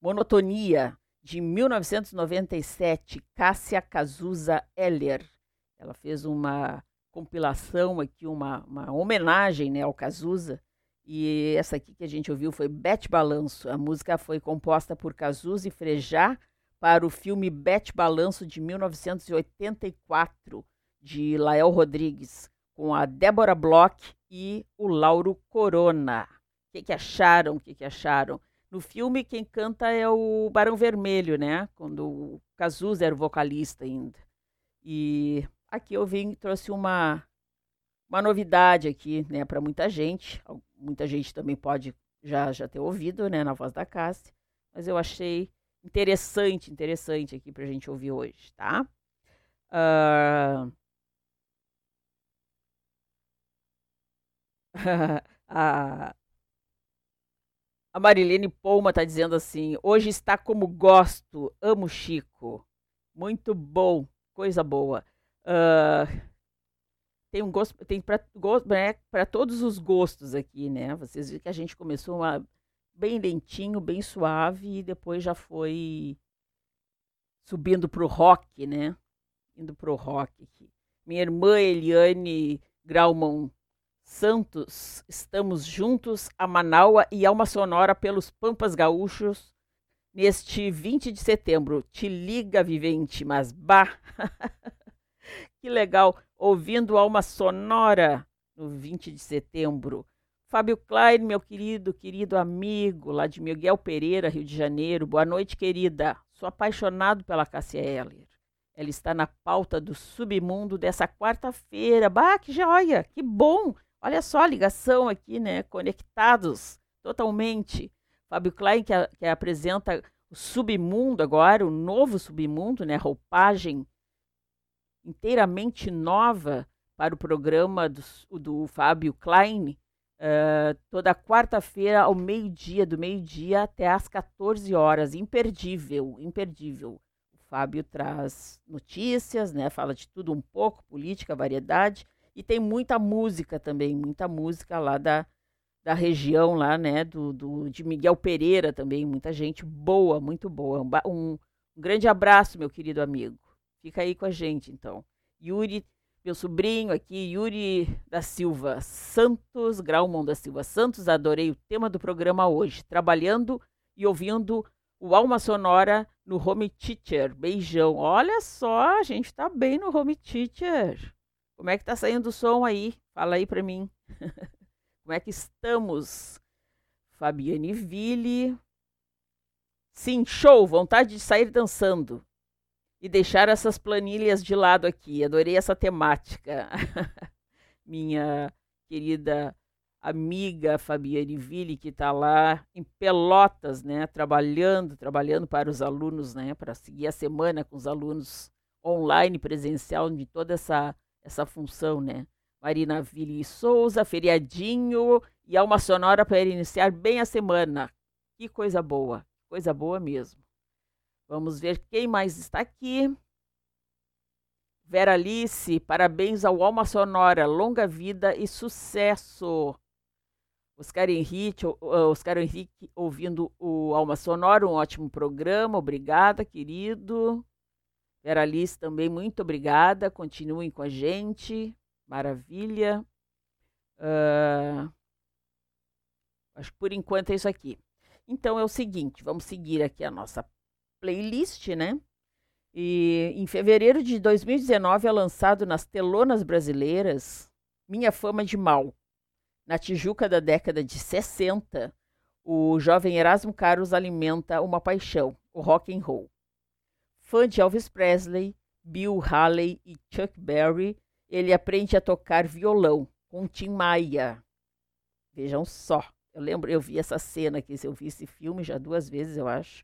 S10: Monotonia, de 1997, Cássia Cazuza Eller. Ela fez uma compilação aqui, uma, uma homenagem né, ao Cazuza,
S2: E essa aqui que a gente ouviu foi Bete Balanço. A música foi composta por Cazuza e Frejá para o filme Bete Balanço de 1984, de Lael Rodrigues, com a Débora Bloch e o Lauro Corona. O que, que acharam? O que, que acharam? No filme, quem canta é o Barão Vermelho, né? Quando o Cazuza era o vocalista ainda. E aqui eu vim trouxe uma uma novidade aqui, né, para muita gente. Muita gente também pode já já ter ouvido, né, na voz da Cássia, mas eu achei interessante, interessante aqui para a gente ouvir hoje, tá? Uh... a, a Marilene Pouma está dizendo assim: hoje está como gosto, amo Chico, muito bom, coisa boa. Uh, tem um gosto, tem para né, todos os gostos aqui, né? Vocês viram que a gente começou uma, bem lentinho, bem suave e depois já foi subindo para o rock, né? Indo para o rock aqui. Minha irmã Eliane Grauman Santos, estamos juntos a Manaua e Alma Sonora pelos Pampas Gaúchos neste 20 de setembro. Te liga, vivente, mas bah! que legal! ouvindo Alma Sonora no 20 de setembro. Fábio Klein, meu querido, querido amigo, lá de Miguel Pereira, Rio de Janeiro. Boa noite, querida. Sou apaixonado pela Cássia Eller. Ela está na pauta do submundo dessa quarta-feira. Bah, que joia, que bom. Olha só a ligação aqui, né? Conectados totalmente. Fábio Klein, que, que apresenta o submundo agora, o novo submundo, né? Roupagem inteiramente nova para o programa do, do Fábio Klein, uh, toda quarta-feira ao meio-dia, do meio-dia até às 14 horas. Imperdível, imperdível. O Fábio traz notícias, né, fala de tudo um pouco, política, variedade, e tem muita música também, muita música lá da, da região lá, né, do, do, de Miguel Pereira também, muita gente boa, muito boa. Um, um grande abraço, meu querido amigo. Fica aí com a gente, então. Yuri, meu sobrinho aqui, Yuri da Silva Santos, Graumon da Silva Santos, adorei o tema do programa hoje. Trabalhando e ouvindo o Alma Sonora no Home Teacher. Beijão. Olha só, a gente tá bem no Home Teacher. Como é que tá saindo o som aí? Fala aí para mim. Como é que estamos? Fabiane Ville. Sim, show, vontade de sair dançando e deixar essas planilhas de lado aqui. Adorei essa temática. Minha querida amiga Fabiane Ville, que está lá em Pelotas, né, trabalhando, trabalhando para os alunos, né, para seguir a semana com os alunos online, presencial, de toda essa, essa função, né. Marina Ville Souza, feriadinho e alma sonora para iniciar bem a semana. Que coisa boa, coisa boa mesmo. Vamos ver quem mais está aqui. Vera Alice, parabéns ao Alma Sonora, longa vida e sucesso. Oscar Henrique, Oscar Henrique ouvindo o Alma Sonora, um ótimo programa, obrigada, querido. Vera Alice também, muito obrigada, continuem com a gente, maravilha. Uh, acho que por enquanto é isso aqui. Então é o seguinte, vamos seguir aqui a nossa playlist, né? E em fevereiro de 2019 é lançado nas telonas brasileiras Minha Fama de Mal. Na Tijuca da década de 60, o jovem Erasmo Carlos alimenta uma paixão, o rock and roll. Fã de Elvis Presley, Bill Haley e Chuck Berry, ele aprende a tocar violão com Tim Maia. Vejam só, eu lembro, eu vi essa cena aqui, eu vi esse filme já duas vezes, eu acho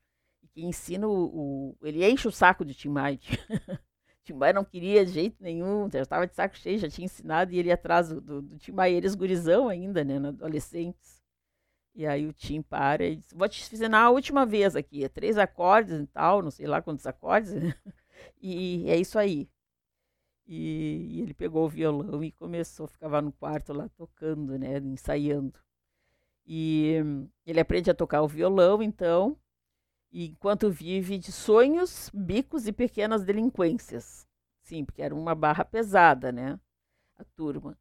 S2: que ensina o, o, Ele enche o saco de Tim Maia. Tim Maia não queria de jeito nenhum, já estava de saco cheio, já tinha ensinado, e ele atrás do, do, do Tim Maia, eles gurizão ainda, né, adolescentes. E aí o Tim para e diz, vou te ensinar a última vez aqui, é três acordes e tal, não sei lá quantos acordes, e é isso aí. E, e, ele pegou o violão e começou, ficava no quarto lá tocando, né, ensaiando. E ele aprende a tocar o violão, então, enquanto vive de sonhos, bicos e pequenas delinquências. Sim, porque era uma barra pesada, né? A turma.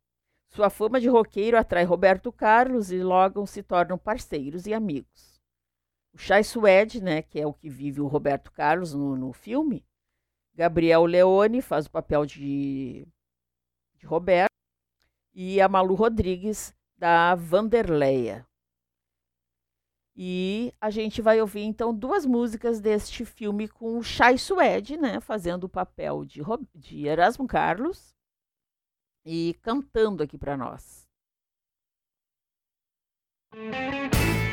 S2: Sua fama de roqueiro atrai Roberto Carlos e logo se tornam parceiros e amigos. O Chai Suede, né, que é o que vive o Roberto Carlos no, no filme, Gabriel Leone faz o papel de, de Roberto e a Malu Rodrigues da Vanderleia. E a gente vai ouvir então duas músicas deste filme com o Chai Suede, né, fazendo o papel de, de Erasmo Carlos e cantando aqui para nós.
S10: não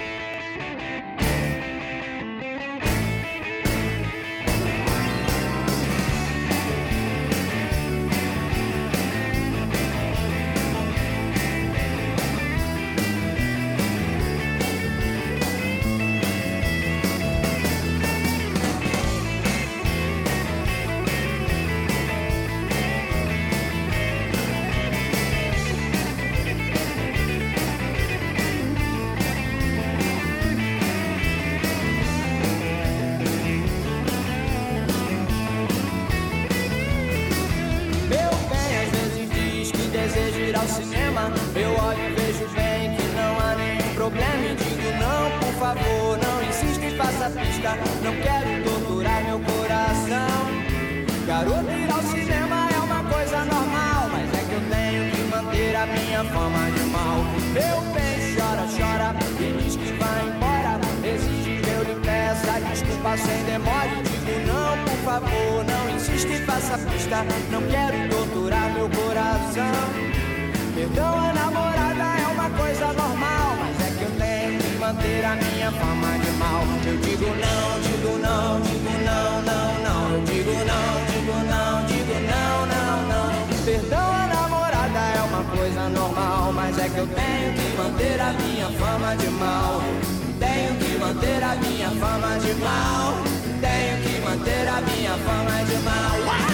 S10: pista. Não quero torturar meu coração. Perdão, a namorada é uma coisa normal, mas é que eu tenho que manter a minha fama de mal. Eu digo não, digo não, digo não, não, não. Eu digo não, digo não, digo não, não, não. Perdão, a namorada é uma coisa normal, mas é que eu tenho que manter a minha fama de mal. Tenho que manter a minha fama de mal. Tenho que manter a minha fama de mal.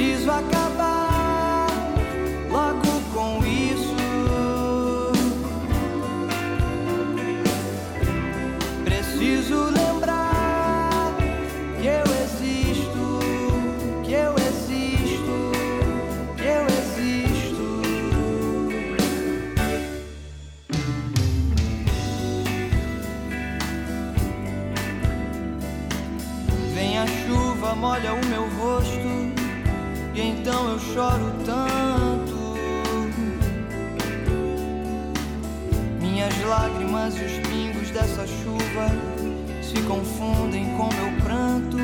S11: preciso acabar. Choro tanto. Minhas lágrimas e os pingos dessa chuva se confundem com meu pranto.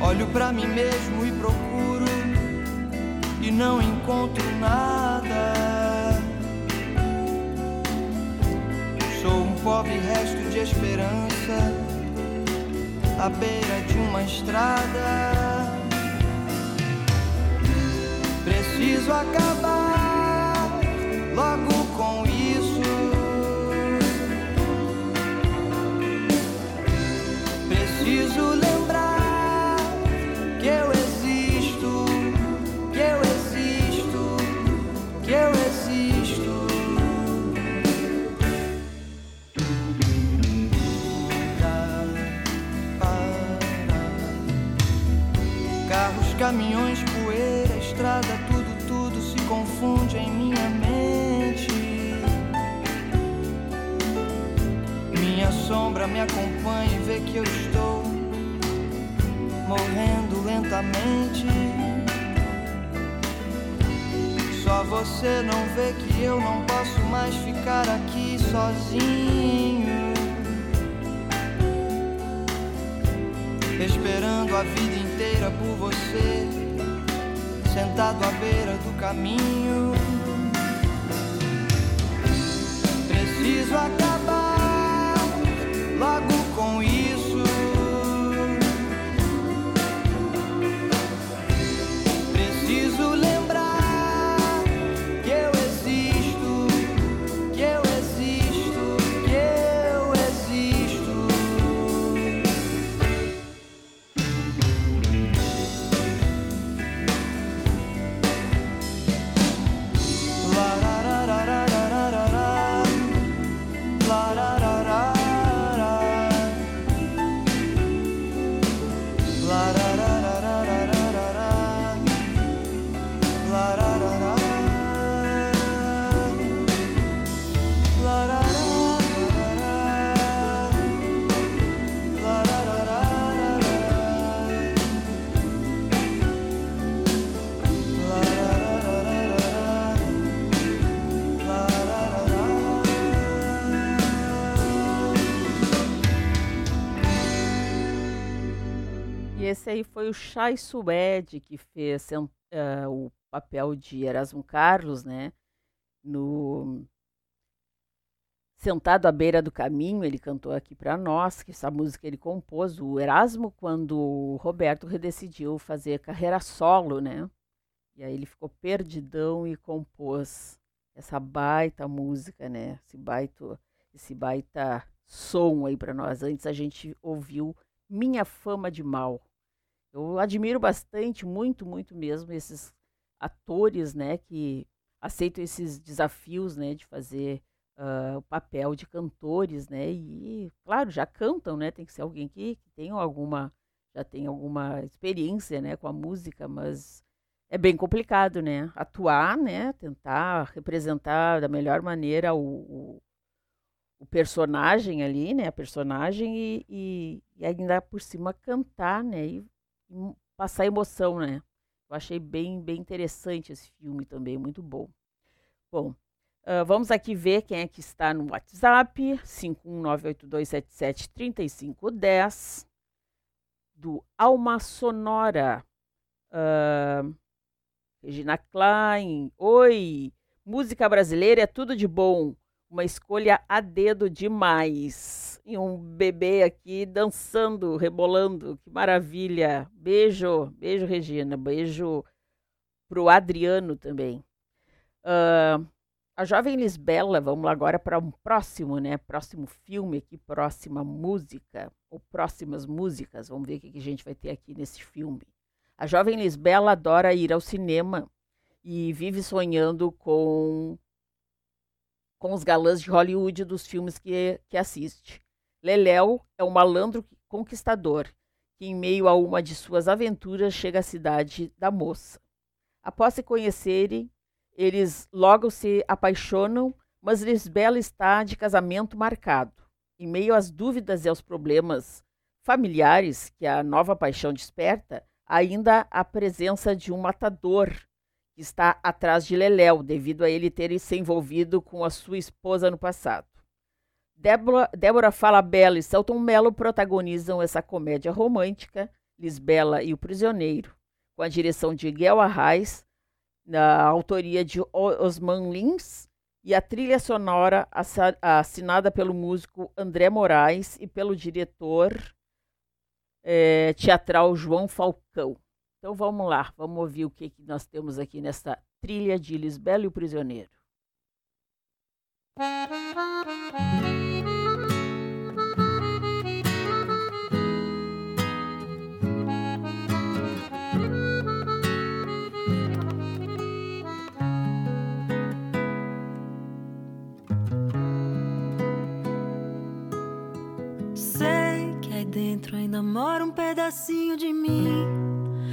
S11: Olho para mim mesmo e procuro e não encontro nada. Sou um pobre resto de esperança à beira de uma estrada. Preciso acabar logo que eu estou morrendo lentamente. Só você não vê que eu não posso mais ficar aqui sozinho. Esperando a vida inteira por você, sentado à beira do caminho. Preciso acabar
S2: esse aí foi o Chay Suede que fez eh, o papel de Erasmo Carlos, né? No Sentado à beira do caminho, ele cantou aqui para nós, que essa música ele compôs, o Erasmo, quando o Roberto decidiu fazer carreira solo, né? E aí ele ficou perdidão e compôs essa baita música, né? Esse baita, esse baita som aí para nós. Antes a gente ouviu Minha Fama de Mal. Eu admiro bastante, muito, muito mesmo, esses atores, né, que aceitam esses desafios, né, de fazer ah, o papel de cantores, né, e, claro, já cantam, né, tem que ser alguém que, que tenha alguma, já tem alguma experiência, né, com a música, mas é bem complicado, né, atuar, né, tentar representar da melhor maneira o, o, o personagem ali, né, a personagem e, e, e ainda por cima cantar, né, e passar emoção, né. Eu achei bem, bem interessante esse filme também, muito bom. Bom, ah, vamos aqui ver quem é que está no WhatsApp, 51982773510, do Alma Sonora. Ah, Regina Klein, oi, música brasileira é tudo de bom, uma escolha a dedo demais. E um bebê aqui dançando, rebolando, que maravilha. Beijo, beijo Regina, beijo pro Adriano também. Ah, a Jovem Lisbela, vamos lá agora para um próximo, né? Próximo filme aqui, próxima música, ou próximas músicas. Vamos ver o que que a gente vai ter aqui nesse filme. A jovem Lisbela adora ir ao cinema e vive sonhando com, com os galãs de Hollywood dos filmes que, que assiste. Leléu é um malandro conquistador que, em meio a uma de suas aventuras, chega à cidade da moça. Após se conhecerem, eles logo se apaixonam, mas Lisbela está de casamento marcado. em meio às dúvidas e aos problemas familiares que a nova paixão desperta, ainda a presença de um matador que está atrás de Leléu, devido a ele ter se envolvido com a sua esposa no passado. Débora, Débora Falabella e Celton Mello protagonizam essa comédia romântica, Lisbela e o Prisioneiro, com a direção de Guel Arraes, na autoria de Osman Lins e a trilha sonora assinada pelo músico André Moraes e pelo diretor é, teatral João Falcão. Então vamos lá, vamos ouvir o que, que nós temos aqui nessa trilha de Lisbela e o Prisioneiro.
S1: dentro ainda mora um pedacinho de mim.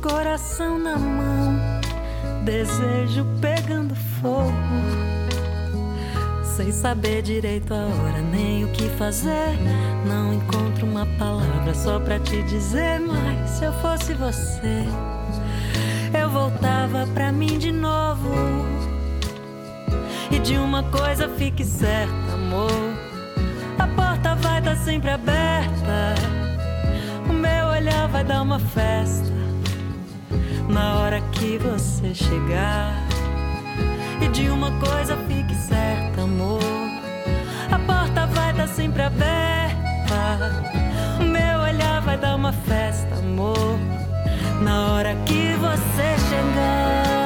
S1: coração na mão. Desejo pegando fogo. Sem saber direito a hora, nem o que fazer. Não encontro uma palavra só pra te dizer. Mas se eu fosse você, eu voltava pra mim de novo. E de uma coisa fique certa, amor porta vai estar tá sempre aberta. O meu olhar vai dar uma festa na hora que você chegar. E de uma coisa fique certa, amor. A porta vai estar tá sempre aberta. O meu olhar vai dar uma festa, amor. Na hora que você chegar.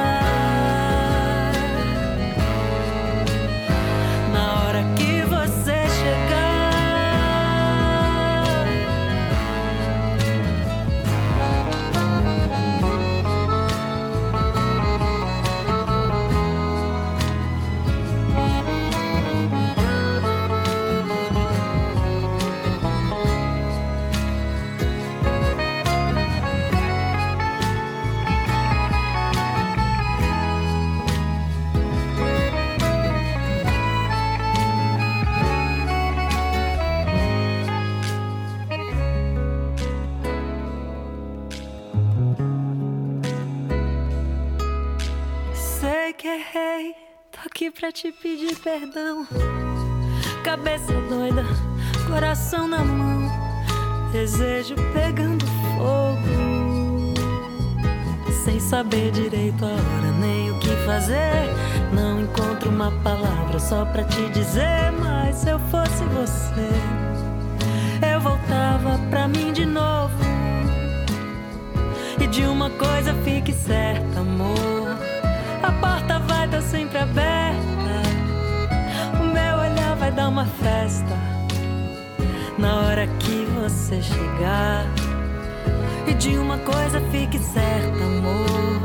S1: Aqui pra te pedir perdão. Cabeça doida, coração na mão, desejo pegando fogo. Sem saber direito a hora nem o que fazer. Não encontro uma palavra só pra te dizer. Mas se eu fosse você, eu voltava pra mim de novo. E de uma coisa fique certa, amor. Vai estar sempre aberta. O meu olhar vai dar uma festa. Na hora que você chegar. E de uma coisa fique certa, amor.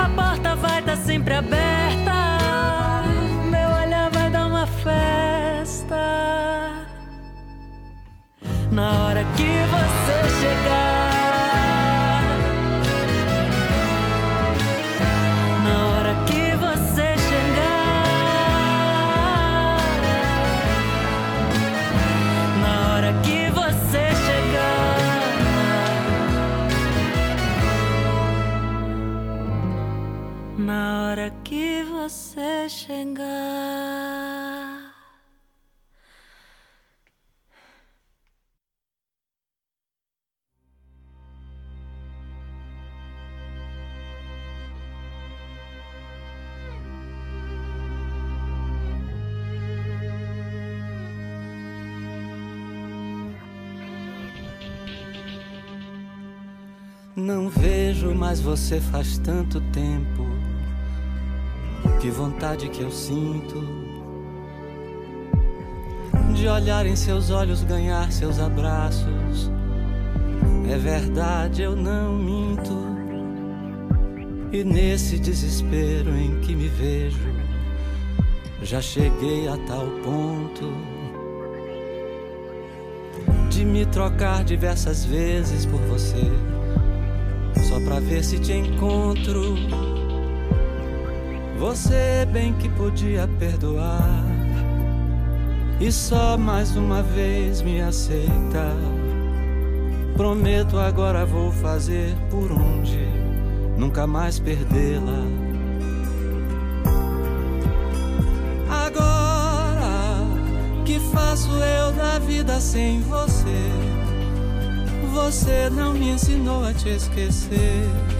S1: A porta vai estar sempre aberta. Meu olhar vai dar uma festa. Na hora que você chegar. Você chegar.
S3: Não vejo mais você faz tanto tempo. Que vontade que eu sinto
S4: de olhar em seus olhos, ganhar seus abraços. É verdade, eu não minto. E nesse desespero em que me vejo, já cheguei a tal ponto de me trocar diversas vezes por você, só pra ver se te encontro. Você bem que podia perdoar e só mais uma vez me aceita. Prometo agora vou fazer por onde nunca mais perdê-la. Agora que faço eu da vida sem você? Você não me ensinou a te esquecer.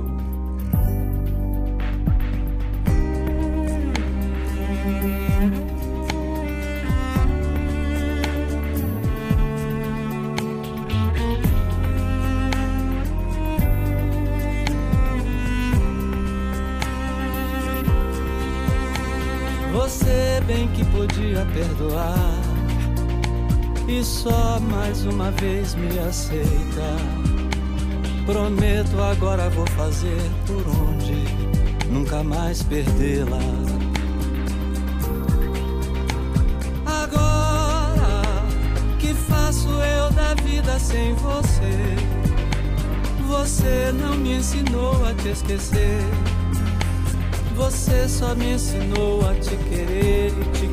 S4: Só mais uma vez me aceita. Prometo agora vou fazer por onde nunca mais perdê-la. Agora que faço eu da vida sem você? Você não me ensinou a te esquecer. Você só me ensinou a te querer e te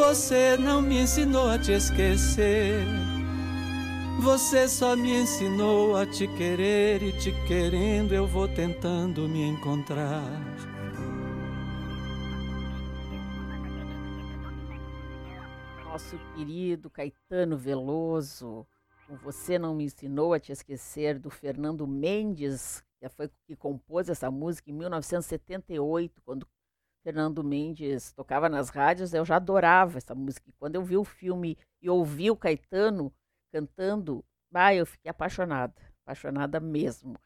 S4: Você não me ensinou a te esquecer. Você só me ensinou a te querer e te querendo eu vou tentando me encontrar.
S2: Nosso querido Caetano Veloso, Você Não Me Ensinou a Te Esquecer, do Fernando Mendes, que foi que compôs essa música em 1978, quando Fernando Mendes tocava nas rádios, eu já adorava essa música. Quando eu vi o filme e ouvi o Caetano cantando, ah, eu fiquei apaixonada, apaixonada mesmo.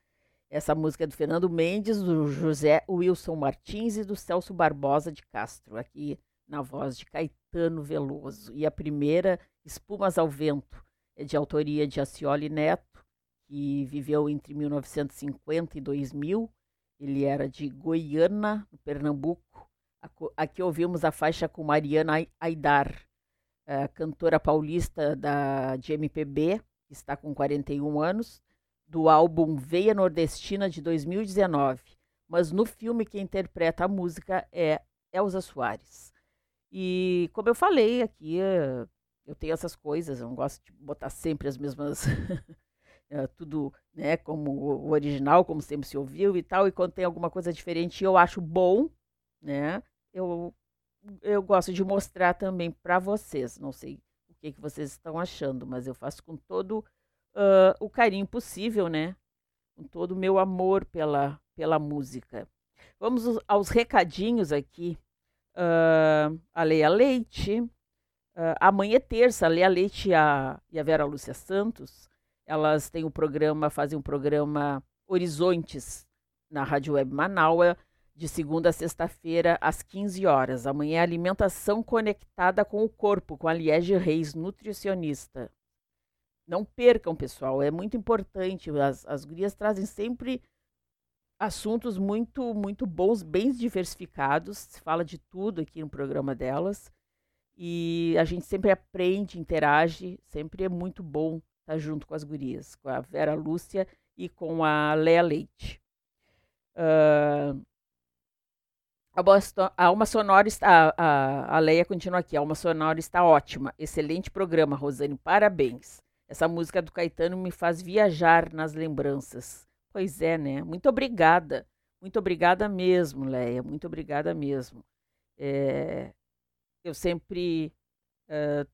S2: Essa música é do Fernando Mendes, do José Wilson Martins e do Celso Barbosa de Castro, aqui na voz de Caetano Veloso. E a primeira, Espumas ao Vento, é de autoria de Acioli Neto, que viveu entre 1950 e 2000. Ele era de Goiânia, Pernambuco. Aqui ouvimos a faixa com Mariana Aidar, cantora paulista da, de MPB, que está com 41 anos, do álbum Veia Nordestina de 2019. Mas no filme quem interpreta a música é Elza Soares. E como eu falei aqui Eu tenho essas coisas, eu não gosto de botar sempre as mesmas. é, tudo né, como o original, como sempre se ouviu e tal. E quando tem alguma coisa diferente, eu acho bom, né? Eu, eu gosto de mostrar também para vocês. Não sei o que, que vocês estão achando, mas eu faço com todo uh, o carinho possível, né? Com todo o meu amor pela, pela música. Vamos aos recadinhos aqui. Uh, a Leia Leite. Uh, amanhã é terça, a Leia Leite e a, e a Vera Lúcia Santos. Elas têm o um programa, fazem um programa Horizontes na Rádio Web Manaus, de segunda a sexta-feira, às 15 horas. Amanhã é alimentação conectada com o corpo, com a Liege Reis, nutricionista. Não percam, pessoal, é muito importante. As, as gurias trazem sempre assuntos muito, muito bons, bem diversificados. Se fala de tudo aqui no programa delas. E a gente sempre aprende, interage, sempre é muito bom estar junto com as gurias, com a Vera Lúcia e com a Lea Leite. Uh, a Alma Sonora está. A, a Leia continua aqui. A Alma Sonora está ótima. Excelente programa, Rosane. Parabéns. Essa música do Caetano me faz viajar nas lembranças. Pois é, né? Muito obrigada. Muito obrigada mesmo, Leia. Muito obrigada mesmo. É, eu sempre uh,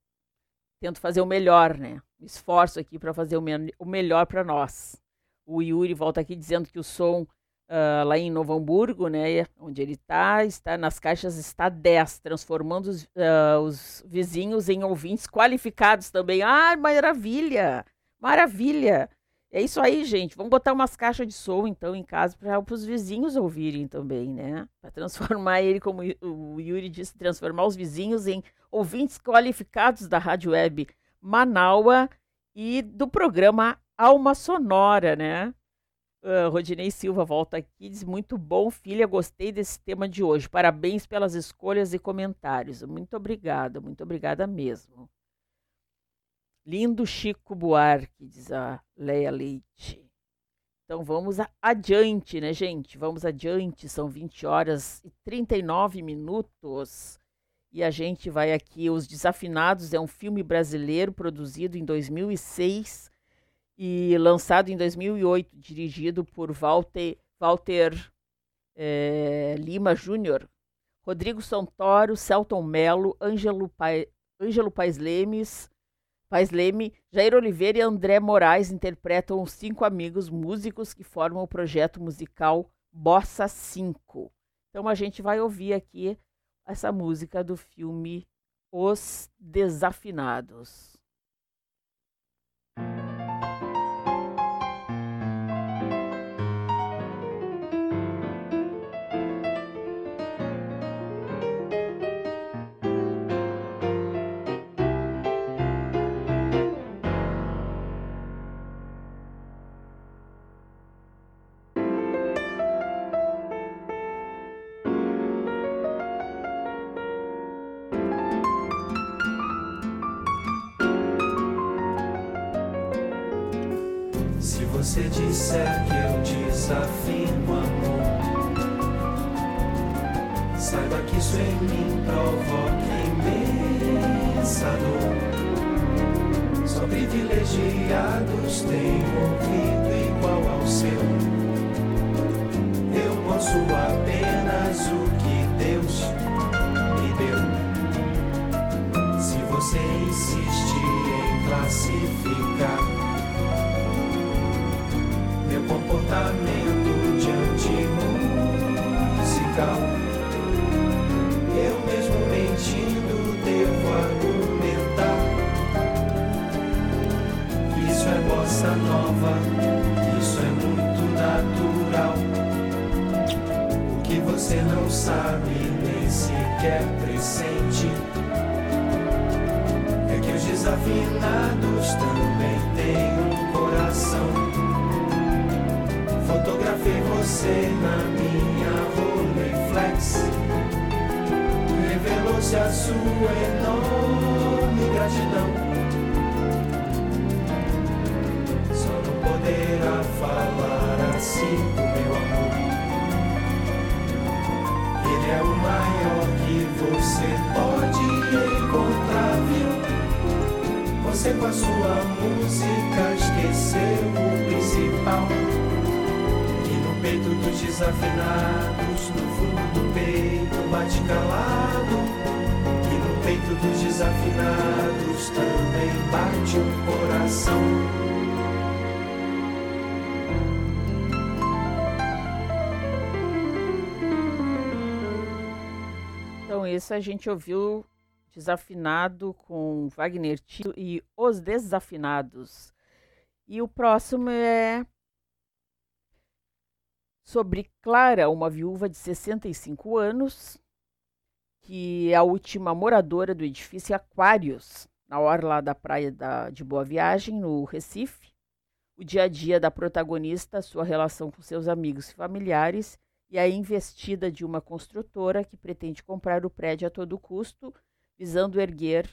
S2: tento fazer o melhor, né? Esforço aqui para fazer o, me o melhor para nós. O Yuri volta aqui dizendo que o som uh, lá em Novo Hamburgo, né, onde ele está, está nas caixas está 10, transformando os, uh, os vizinhos em ouvintes qualificados também. Ah, maravilha! Maravilha! É isso aí, gente. Vamos botar umas caixas de som, então, em casa para os vizinhos ouvirem também, né? Para transformar ele, como o Yuri disse, transformar os vizinhos em ouvintes qualificados da Rádio Web Manaua e do programa Alma Sonora, né? Uh, Rodinei Silva volta aqui diz: Muito bom, filha, gostei desse tema de hoje. Parabéns pelas escolhas e comentários. Muito obrigada, muito obrigada mesmo. Lindo Chico Buarque, diz a Leia Leite. Então vamos adiante, né, gente? Vamos adiante, são 20 horas e 39 minutos. E a gente vai aqui. Os Desafinados é um filme brasileiro produzido em 2006 e lançado em 2008, dirigido por Walter, Walter é, Lima Júnior, Rodrigo Santoro, Celton Mello, Ângelo, Ângelo Paes Lemes, Paes Leme, Jair Oliveira e André Moraes interpretam os cinco amigos músicos que formam o projeto musical Bossa 5. Então a gente vai ouvir aqui essa música do filme Os Desafinados. Então, isso a gente ouviu Desafinado com Wagner Tito e Os Desafinados. E o próximo é sobre Clara, uma viúva de 65 anos, que é a última moradora do edifício Aquários, na orla da praia da, de Boa Viagem, no Recife. O dia a dia da protagonista, sua relação com seus amigos e familiares e a investida de uma construtora que pretende comprar o prédio a todo custo visando erguer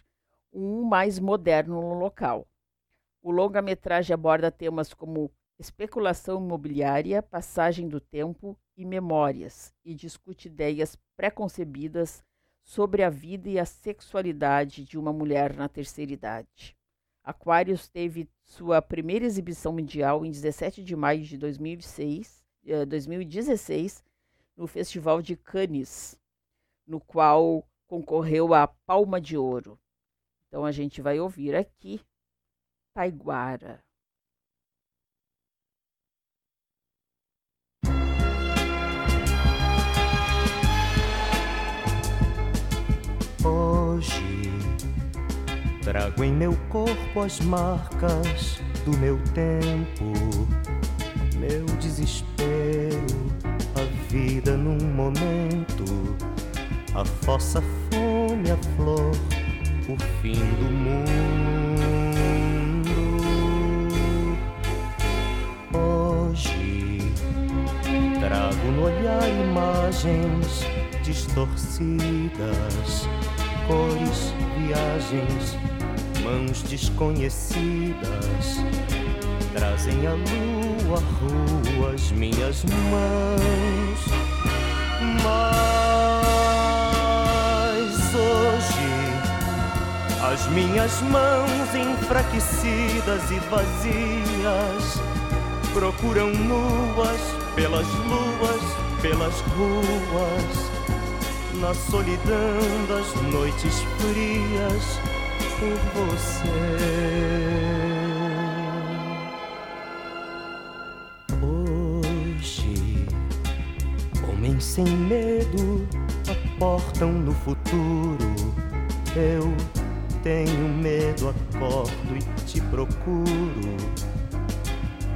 S2: um mais moderno no local. O longa-metragem aborda temas como especulação imobiliária, passagem do tempo e memórias, e discute ideias preconcebidas sobre a vida e a sexualidade de uma mulher na terceira idade. Aquarius teve sua primeira exibição mundial em 17 de maio de 2006, 2016 eh, no Festival de Cannes, no qual concorreu à Palma de Ouro. Então a gente vai ouvir aqui Taiguara.
S5: Hoje trago em meu corpo as marcas do meu tempo, meu desespero, vida num momento a fossa fome, a flor, o fim do mundo. Hoje trago no olhar imagens distorcidas, cores, viagens, mãos desconhecidas. Trazem a lua, ruas, minhas mãos. Mas As minhas mãos enfraquecidas e vazias procuram nuas pelas luas, pelas ruas, na solidão das noites frias por você. Sem medo aportam no futuro. Eu tenho medo, acordo e te procuro.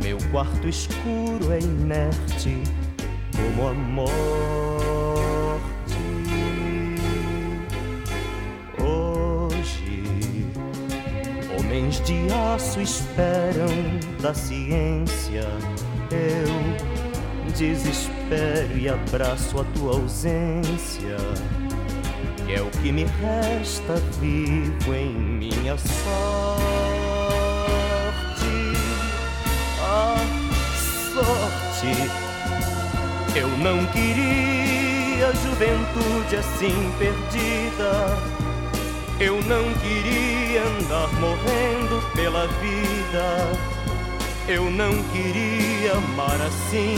S5: Meu quarto escuro é inerte como a morte. Hoje, homens de aço esperam da ciência. Eu desespero e abraço a tua ausência que é o que me resta vivo em minha sorte. A sorte, eu não queria juventude assim perdida. Eu não queria andar morrendo pela vida. Eu não queria amar assim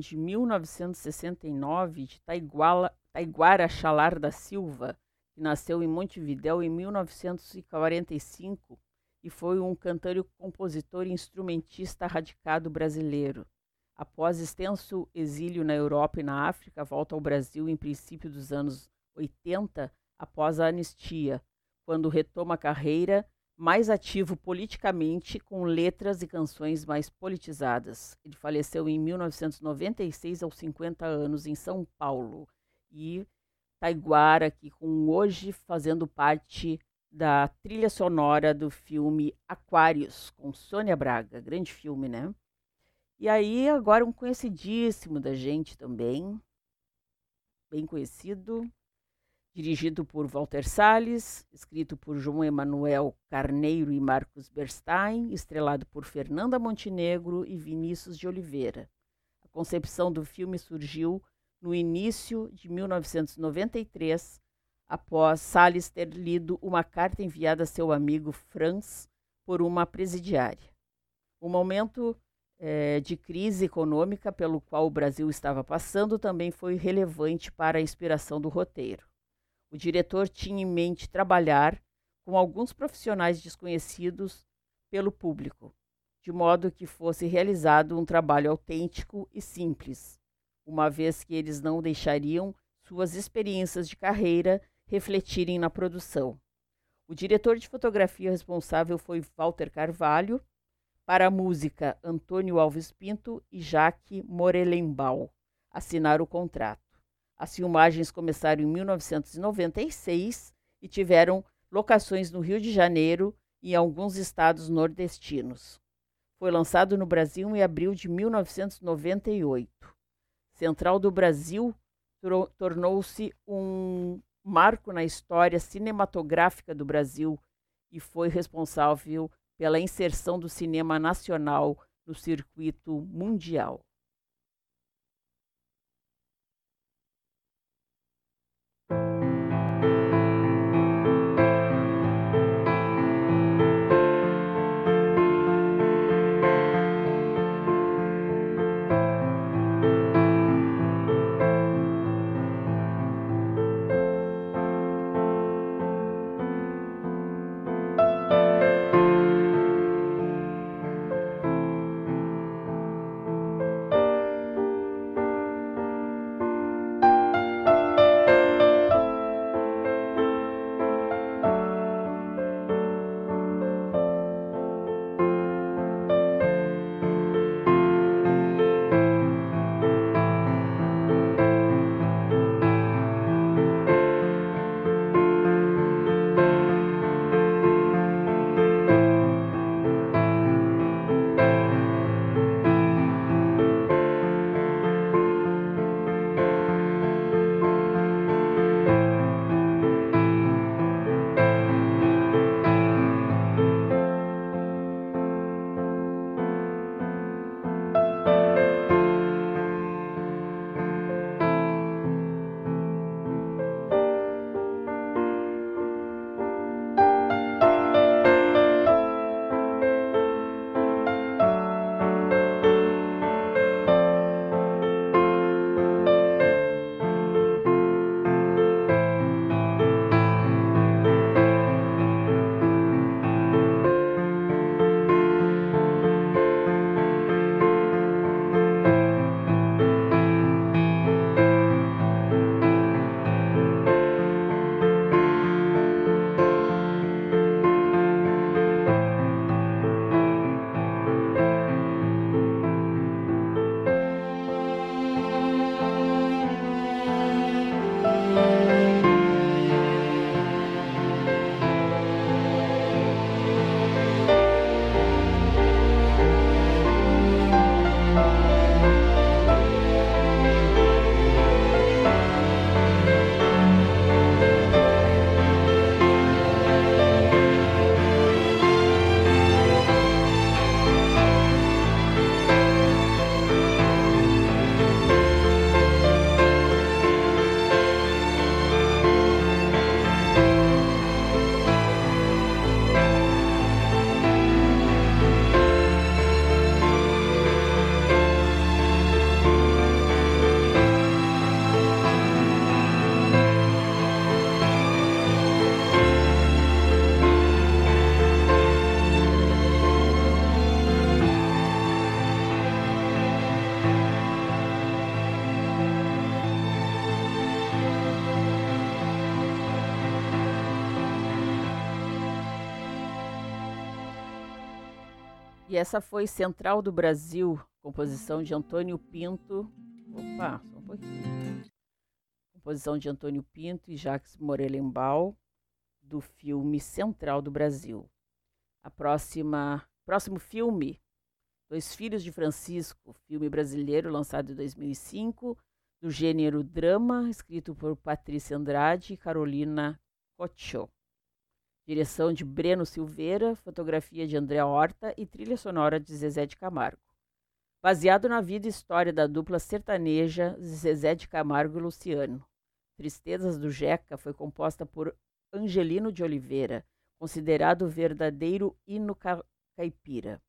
S2: De 1969 de Taiguara, Chalar da Silva, que nasceu em Montevidéu em 1945 e foi um cantor, compositor e instrumentista radicado brasileiro. Após extenso exílio na Europa e na África, volta ao Brasil em princípio dos anos 80, após a anistia, quando retoma a carreira, mais ativo politicamente, com letras e canções mais politizadas. Ele faleceu em 1996, aos 50 anos, em São Paulo. E Taiguara, aqui com hoje fazendo parte da trilha sonora do filme Aquários, com Sônia Braga. Grande filme, né? E aí, agora um conhecidíssimo da gente também, bem conhecido, dirigido por Walter Salles, escrito por João Emanuel Carneiro e Marcos Berstein, estrelado por Fernanda Montenegro e Vinícius de Oliveira. A concepção do filme surgiu no início de 1993, após Salles ter lido uma carta enviada a seu amigo Franz por uma presidiária. O momento eh, de crise econômica pelo qual o Brasil estava passando também foi relevante para a inspiração do roteiro. O diretor tinha em mente trabalhar com alguns profissionais desconhecidos pelo público, de modo que fosse realizado um trabalho autêntico e simples, uma vez que eles não deixariam suas experiências de carreira refletirem na produção. O diretor de fotografia responsável foi Walter Carvalho, para a música Antônio Alves Pinto e Jaque Morelenbaum assinaram o contrato. As filmagens começaram em 1996 e tiveram locações no Rio de Janeiro e em alguns estados nordestinos. Foi lançado no Brasil em abril de 1998. Central do Brasil tornou-se um marco na história cinematográfica do Brasil e foi responsável pela inserção do cinema nacional no circuito mundial. E essa foi Central do Brasil, composição de Antônio Pinto. Opa, só um pouquinho. Composição de Antônio Pinto e Jacques Morelenbaum, do filme Central do Brasil. A próxima, próximo filme, Dois Filhos de Francisco, filme brasileiro lançado em 2005, do gênero drama, escrito por Patrícia Andrade e Carolina Cocciò. Direção de Breno Silveira, fotografia de André Horta e trilha sonora de Zezé de Camargo. Baseado na vida e história da dupla sertaneja Zezé de Camargo e Luciano. Tristezas do Jeca foi composta por Angelino de Oliveira, considerado o verdadeiro hino ca caipira.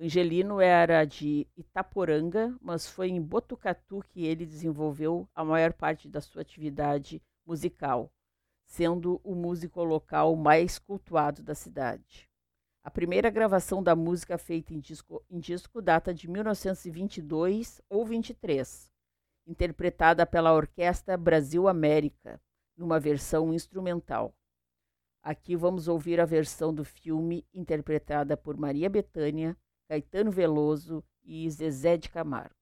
S2: Angelino era de Itaporanga, mas foi em Botucatu que ele desenvolveu a maior parte da sua atividade musical sendo o músico local mais cultuado da cidade. A primeira gravação da música feita em disco, em disco data de 1922 ou 23, interpretada pela Orquestra Brasil América, numa versão instrumental. Aqui vamos ouvir a versão do filme interpretada por Maria Bethânia, Caetano Veloso e Zezé de Camargo.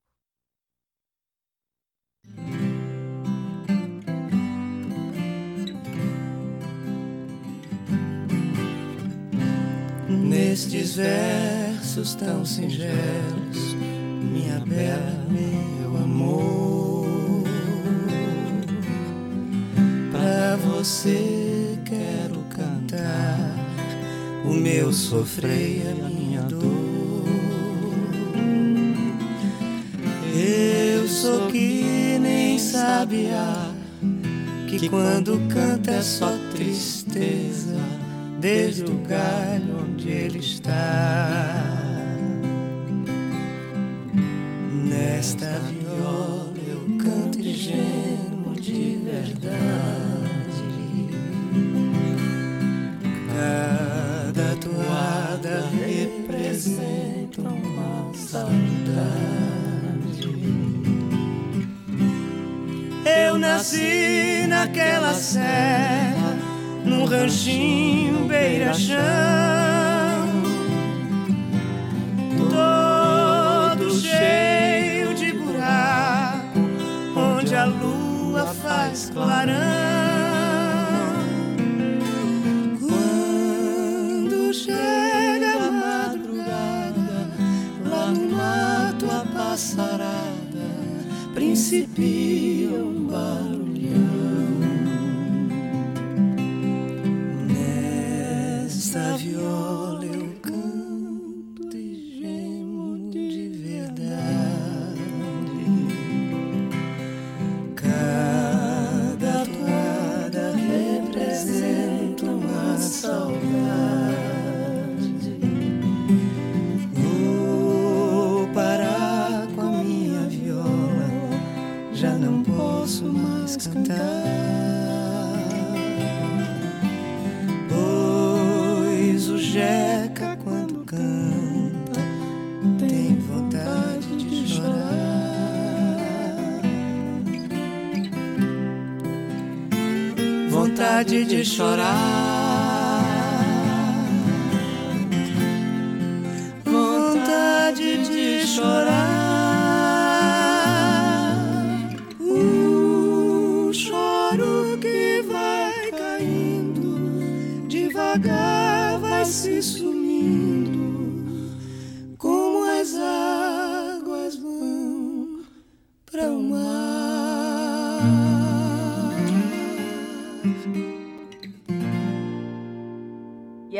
S4: Nestes versos tão singelos, minha bela, meu amor, pra você quero cantar o meu sofrer e a minha dor. Eu sou que nem sabia que quando canta é só tristeza desde o galho onde ele está. Nesta viola eu canto gemo de verdade. Cada toada representa uma saudade. Eu nasci naquela serra num ranchinho beira-chão, todo cheio de buraco, onde a lua faz clarão. Quando chega a madrugada, lá no mato a passarada principia um barulhão. Chorar.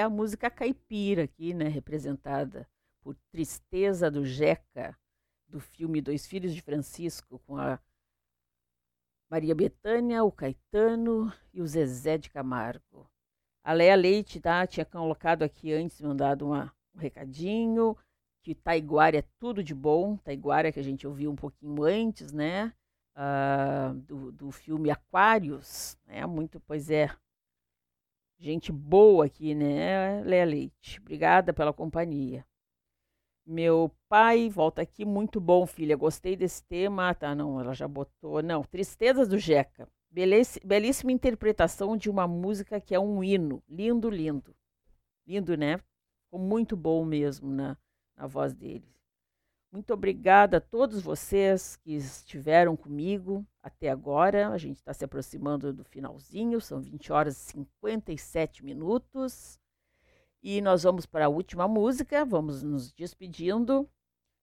S2: A música caipira aqui, né, representada por Tristeza do Jeca, do filme Dois Filhos de Francisco, com a Maria Bethânia, o Caetano e o Zezé de Camargo. A Leia Leite tá, tinha colocado aqui antes, mandado uma, um recadinho, que Taiguara é tudo de bom, Taiguara que a gente ouviu um pouquinho antes, né, ah, do, do filme Aquários, né, muito, pois é, Gente boa aqui, né, Léa Leite? Obrigada pela companhia. Meu pai, volta aqui, muito bom, filha. Gostei desse tema. Ah, tá, não, ela já botou. Não, Tristezas do Jeca. Belíssima, interpretação de uma música que é um hino. Lindo, lindo. Lindo, né? Ficou muito bom mesmo na, na voz dele. Muito obrigada a todos vocês que estiveram comigo até agora. A gente está se aproximando do finalzinho, são 20 horas e 57 minutos. E nós vamos para a última música, vamos nos despedindo.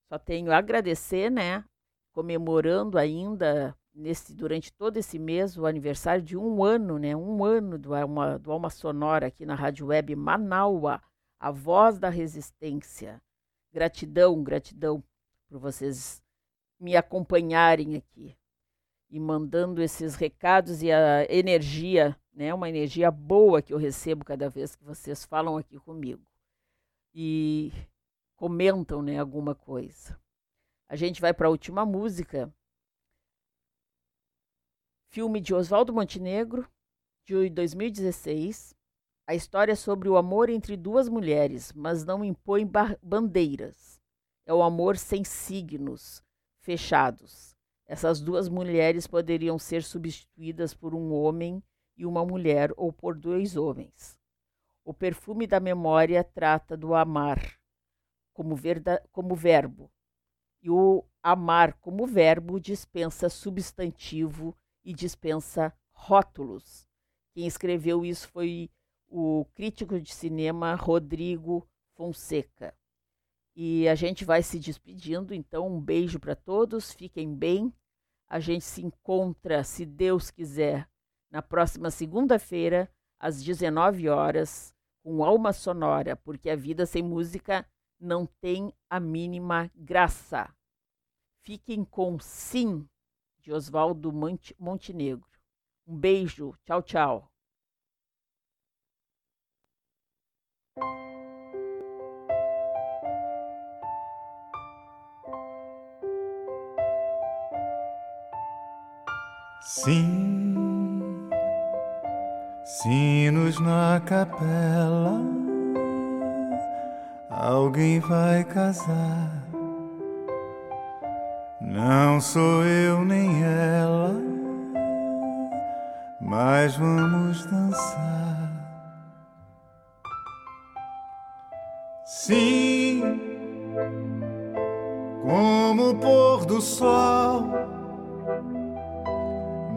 S2: Só tenho a agradecer, né? Comemorando ainda nesse durante todo esse mês o aniversário de um ano, né? Um ano do Alma, do Alma Sonora aqui na Rádio Web Manaua, a voz da resistência. Gratidão, gratidão por vocês me acompanharem aqui e mandando esses recados e a energia, né? Uma energia boa que eu recebo cada vez que vocês falam aqui comigo e comentam, né? Alguma coisa. A gente vai para a última música. Filme de Oswaldo Montenegro, de 2016. A história é sobre o amor entre duas mulheres, mas não impõe bandeiras é o amor sem signos fechados. Essas duas mulheres poderiam ser substituídas por um homem e uma mulher ou por dois homens. O perfume da memória trata do amar como, verda, como verbo, e o amar como verbo dispensa substantivo e dispensa rótulos. Quem escreveu isso foi o crítico de cinema Rodrigo Fonseca. E a gente vai se despedindo, então um beijo para todos, fiquem bem. A gente se encontra, se Deus quiser, na próxima segunda-feira, às 19 horas, com Alma Sonora, porque a vida sem música não tem a mínima graça. Fiquem com Sim, de Oswaldo Montenegro. Um beijo, tchau, tchau.
S12: Sim, sinos na capela, alguém vai casar. Não sou eu nem ela, mas vamos dançar. Sim, como o pôr do sol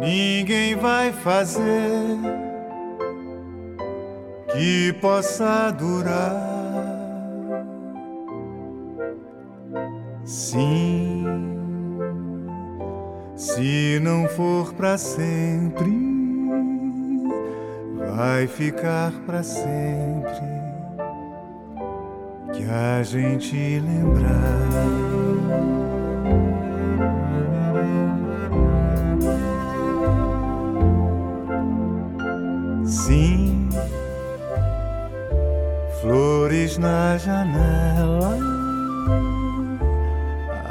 S12: ninguém vai fazer que possa durar. Sim, se não for para sempre, vai ficar para sempre que a gente lembrar. Na janela.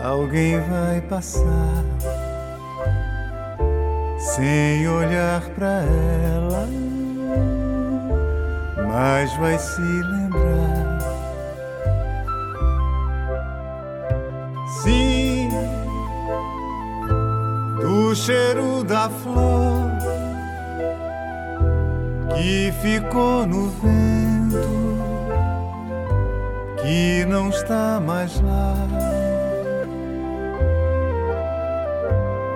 S12: Alguém vai passar sem olhar para ela, mas vai se lembrar. Sim, do cheiro da flor que ficou no vento, que não está mais lá.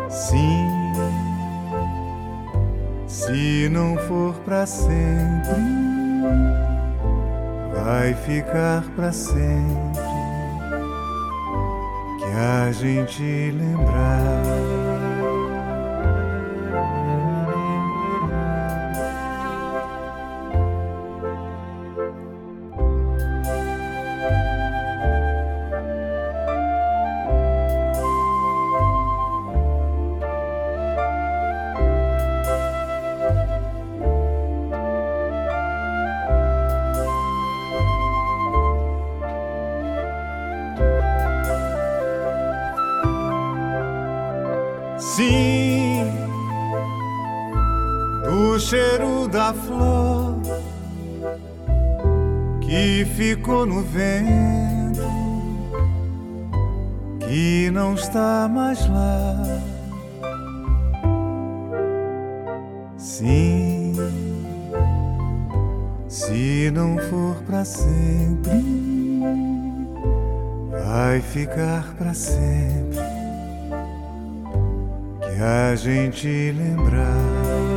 S12: Sim, se não for para sempre, vai ficar para sempre que a gente lembrar. Ficar para sempre. Que a gente lembrar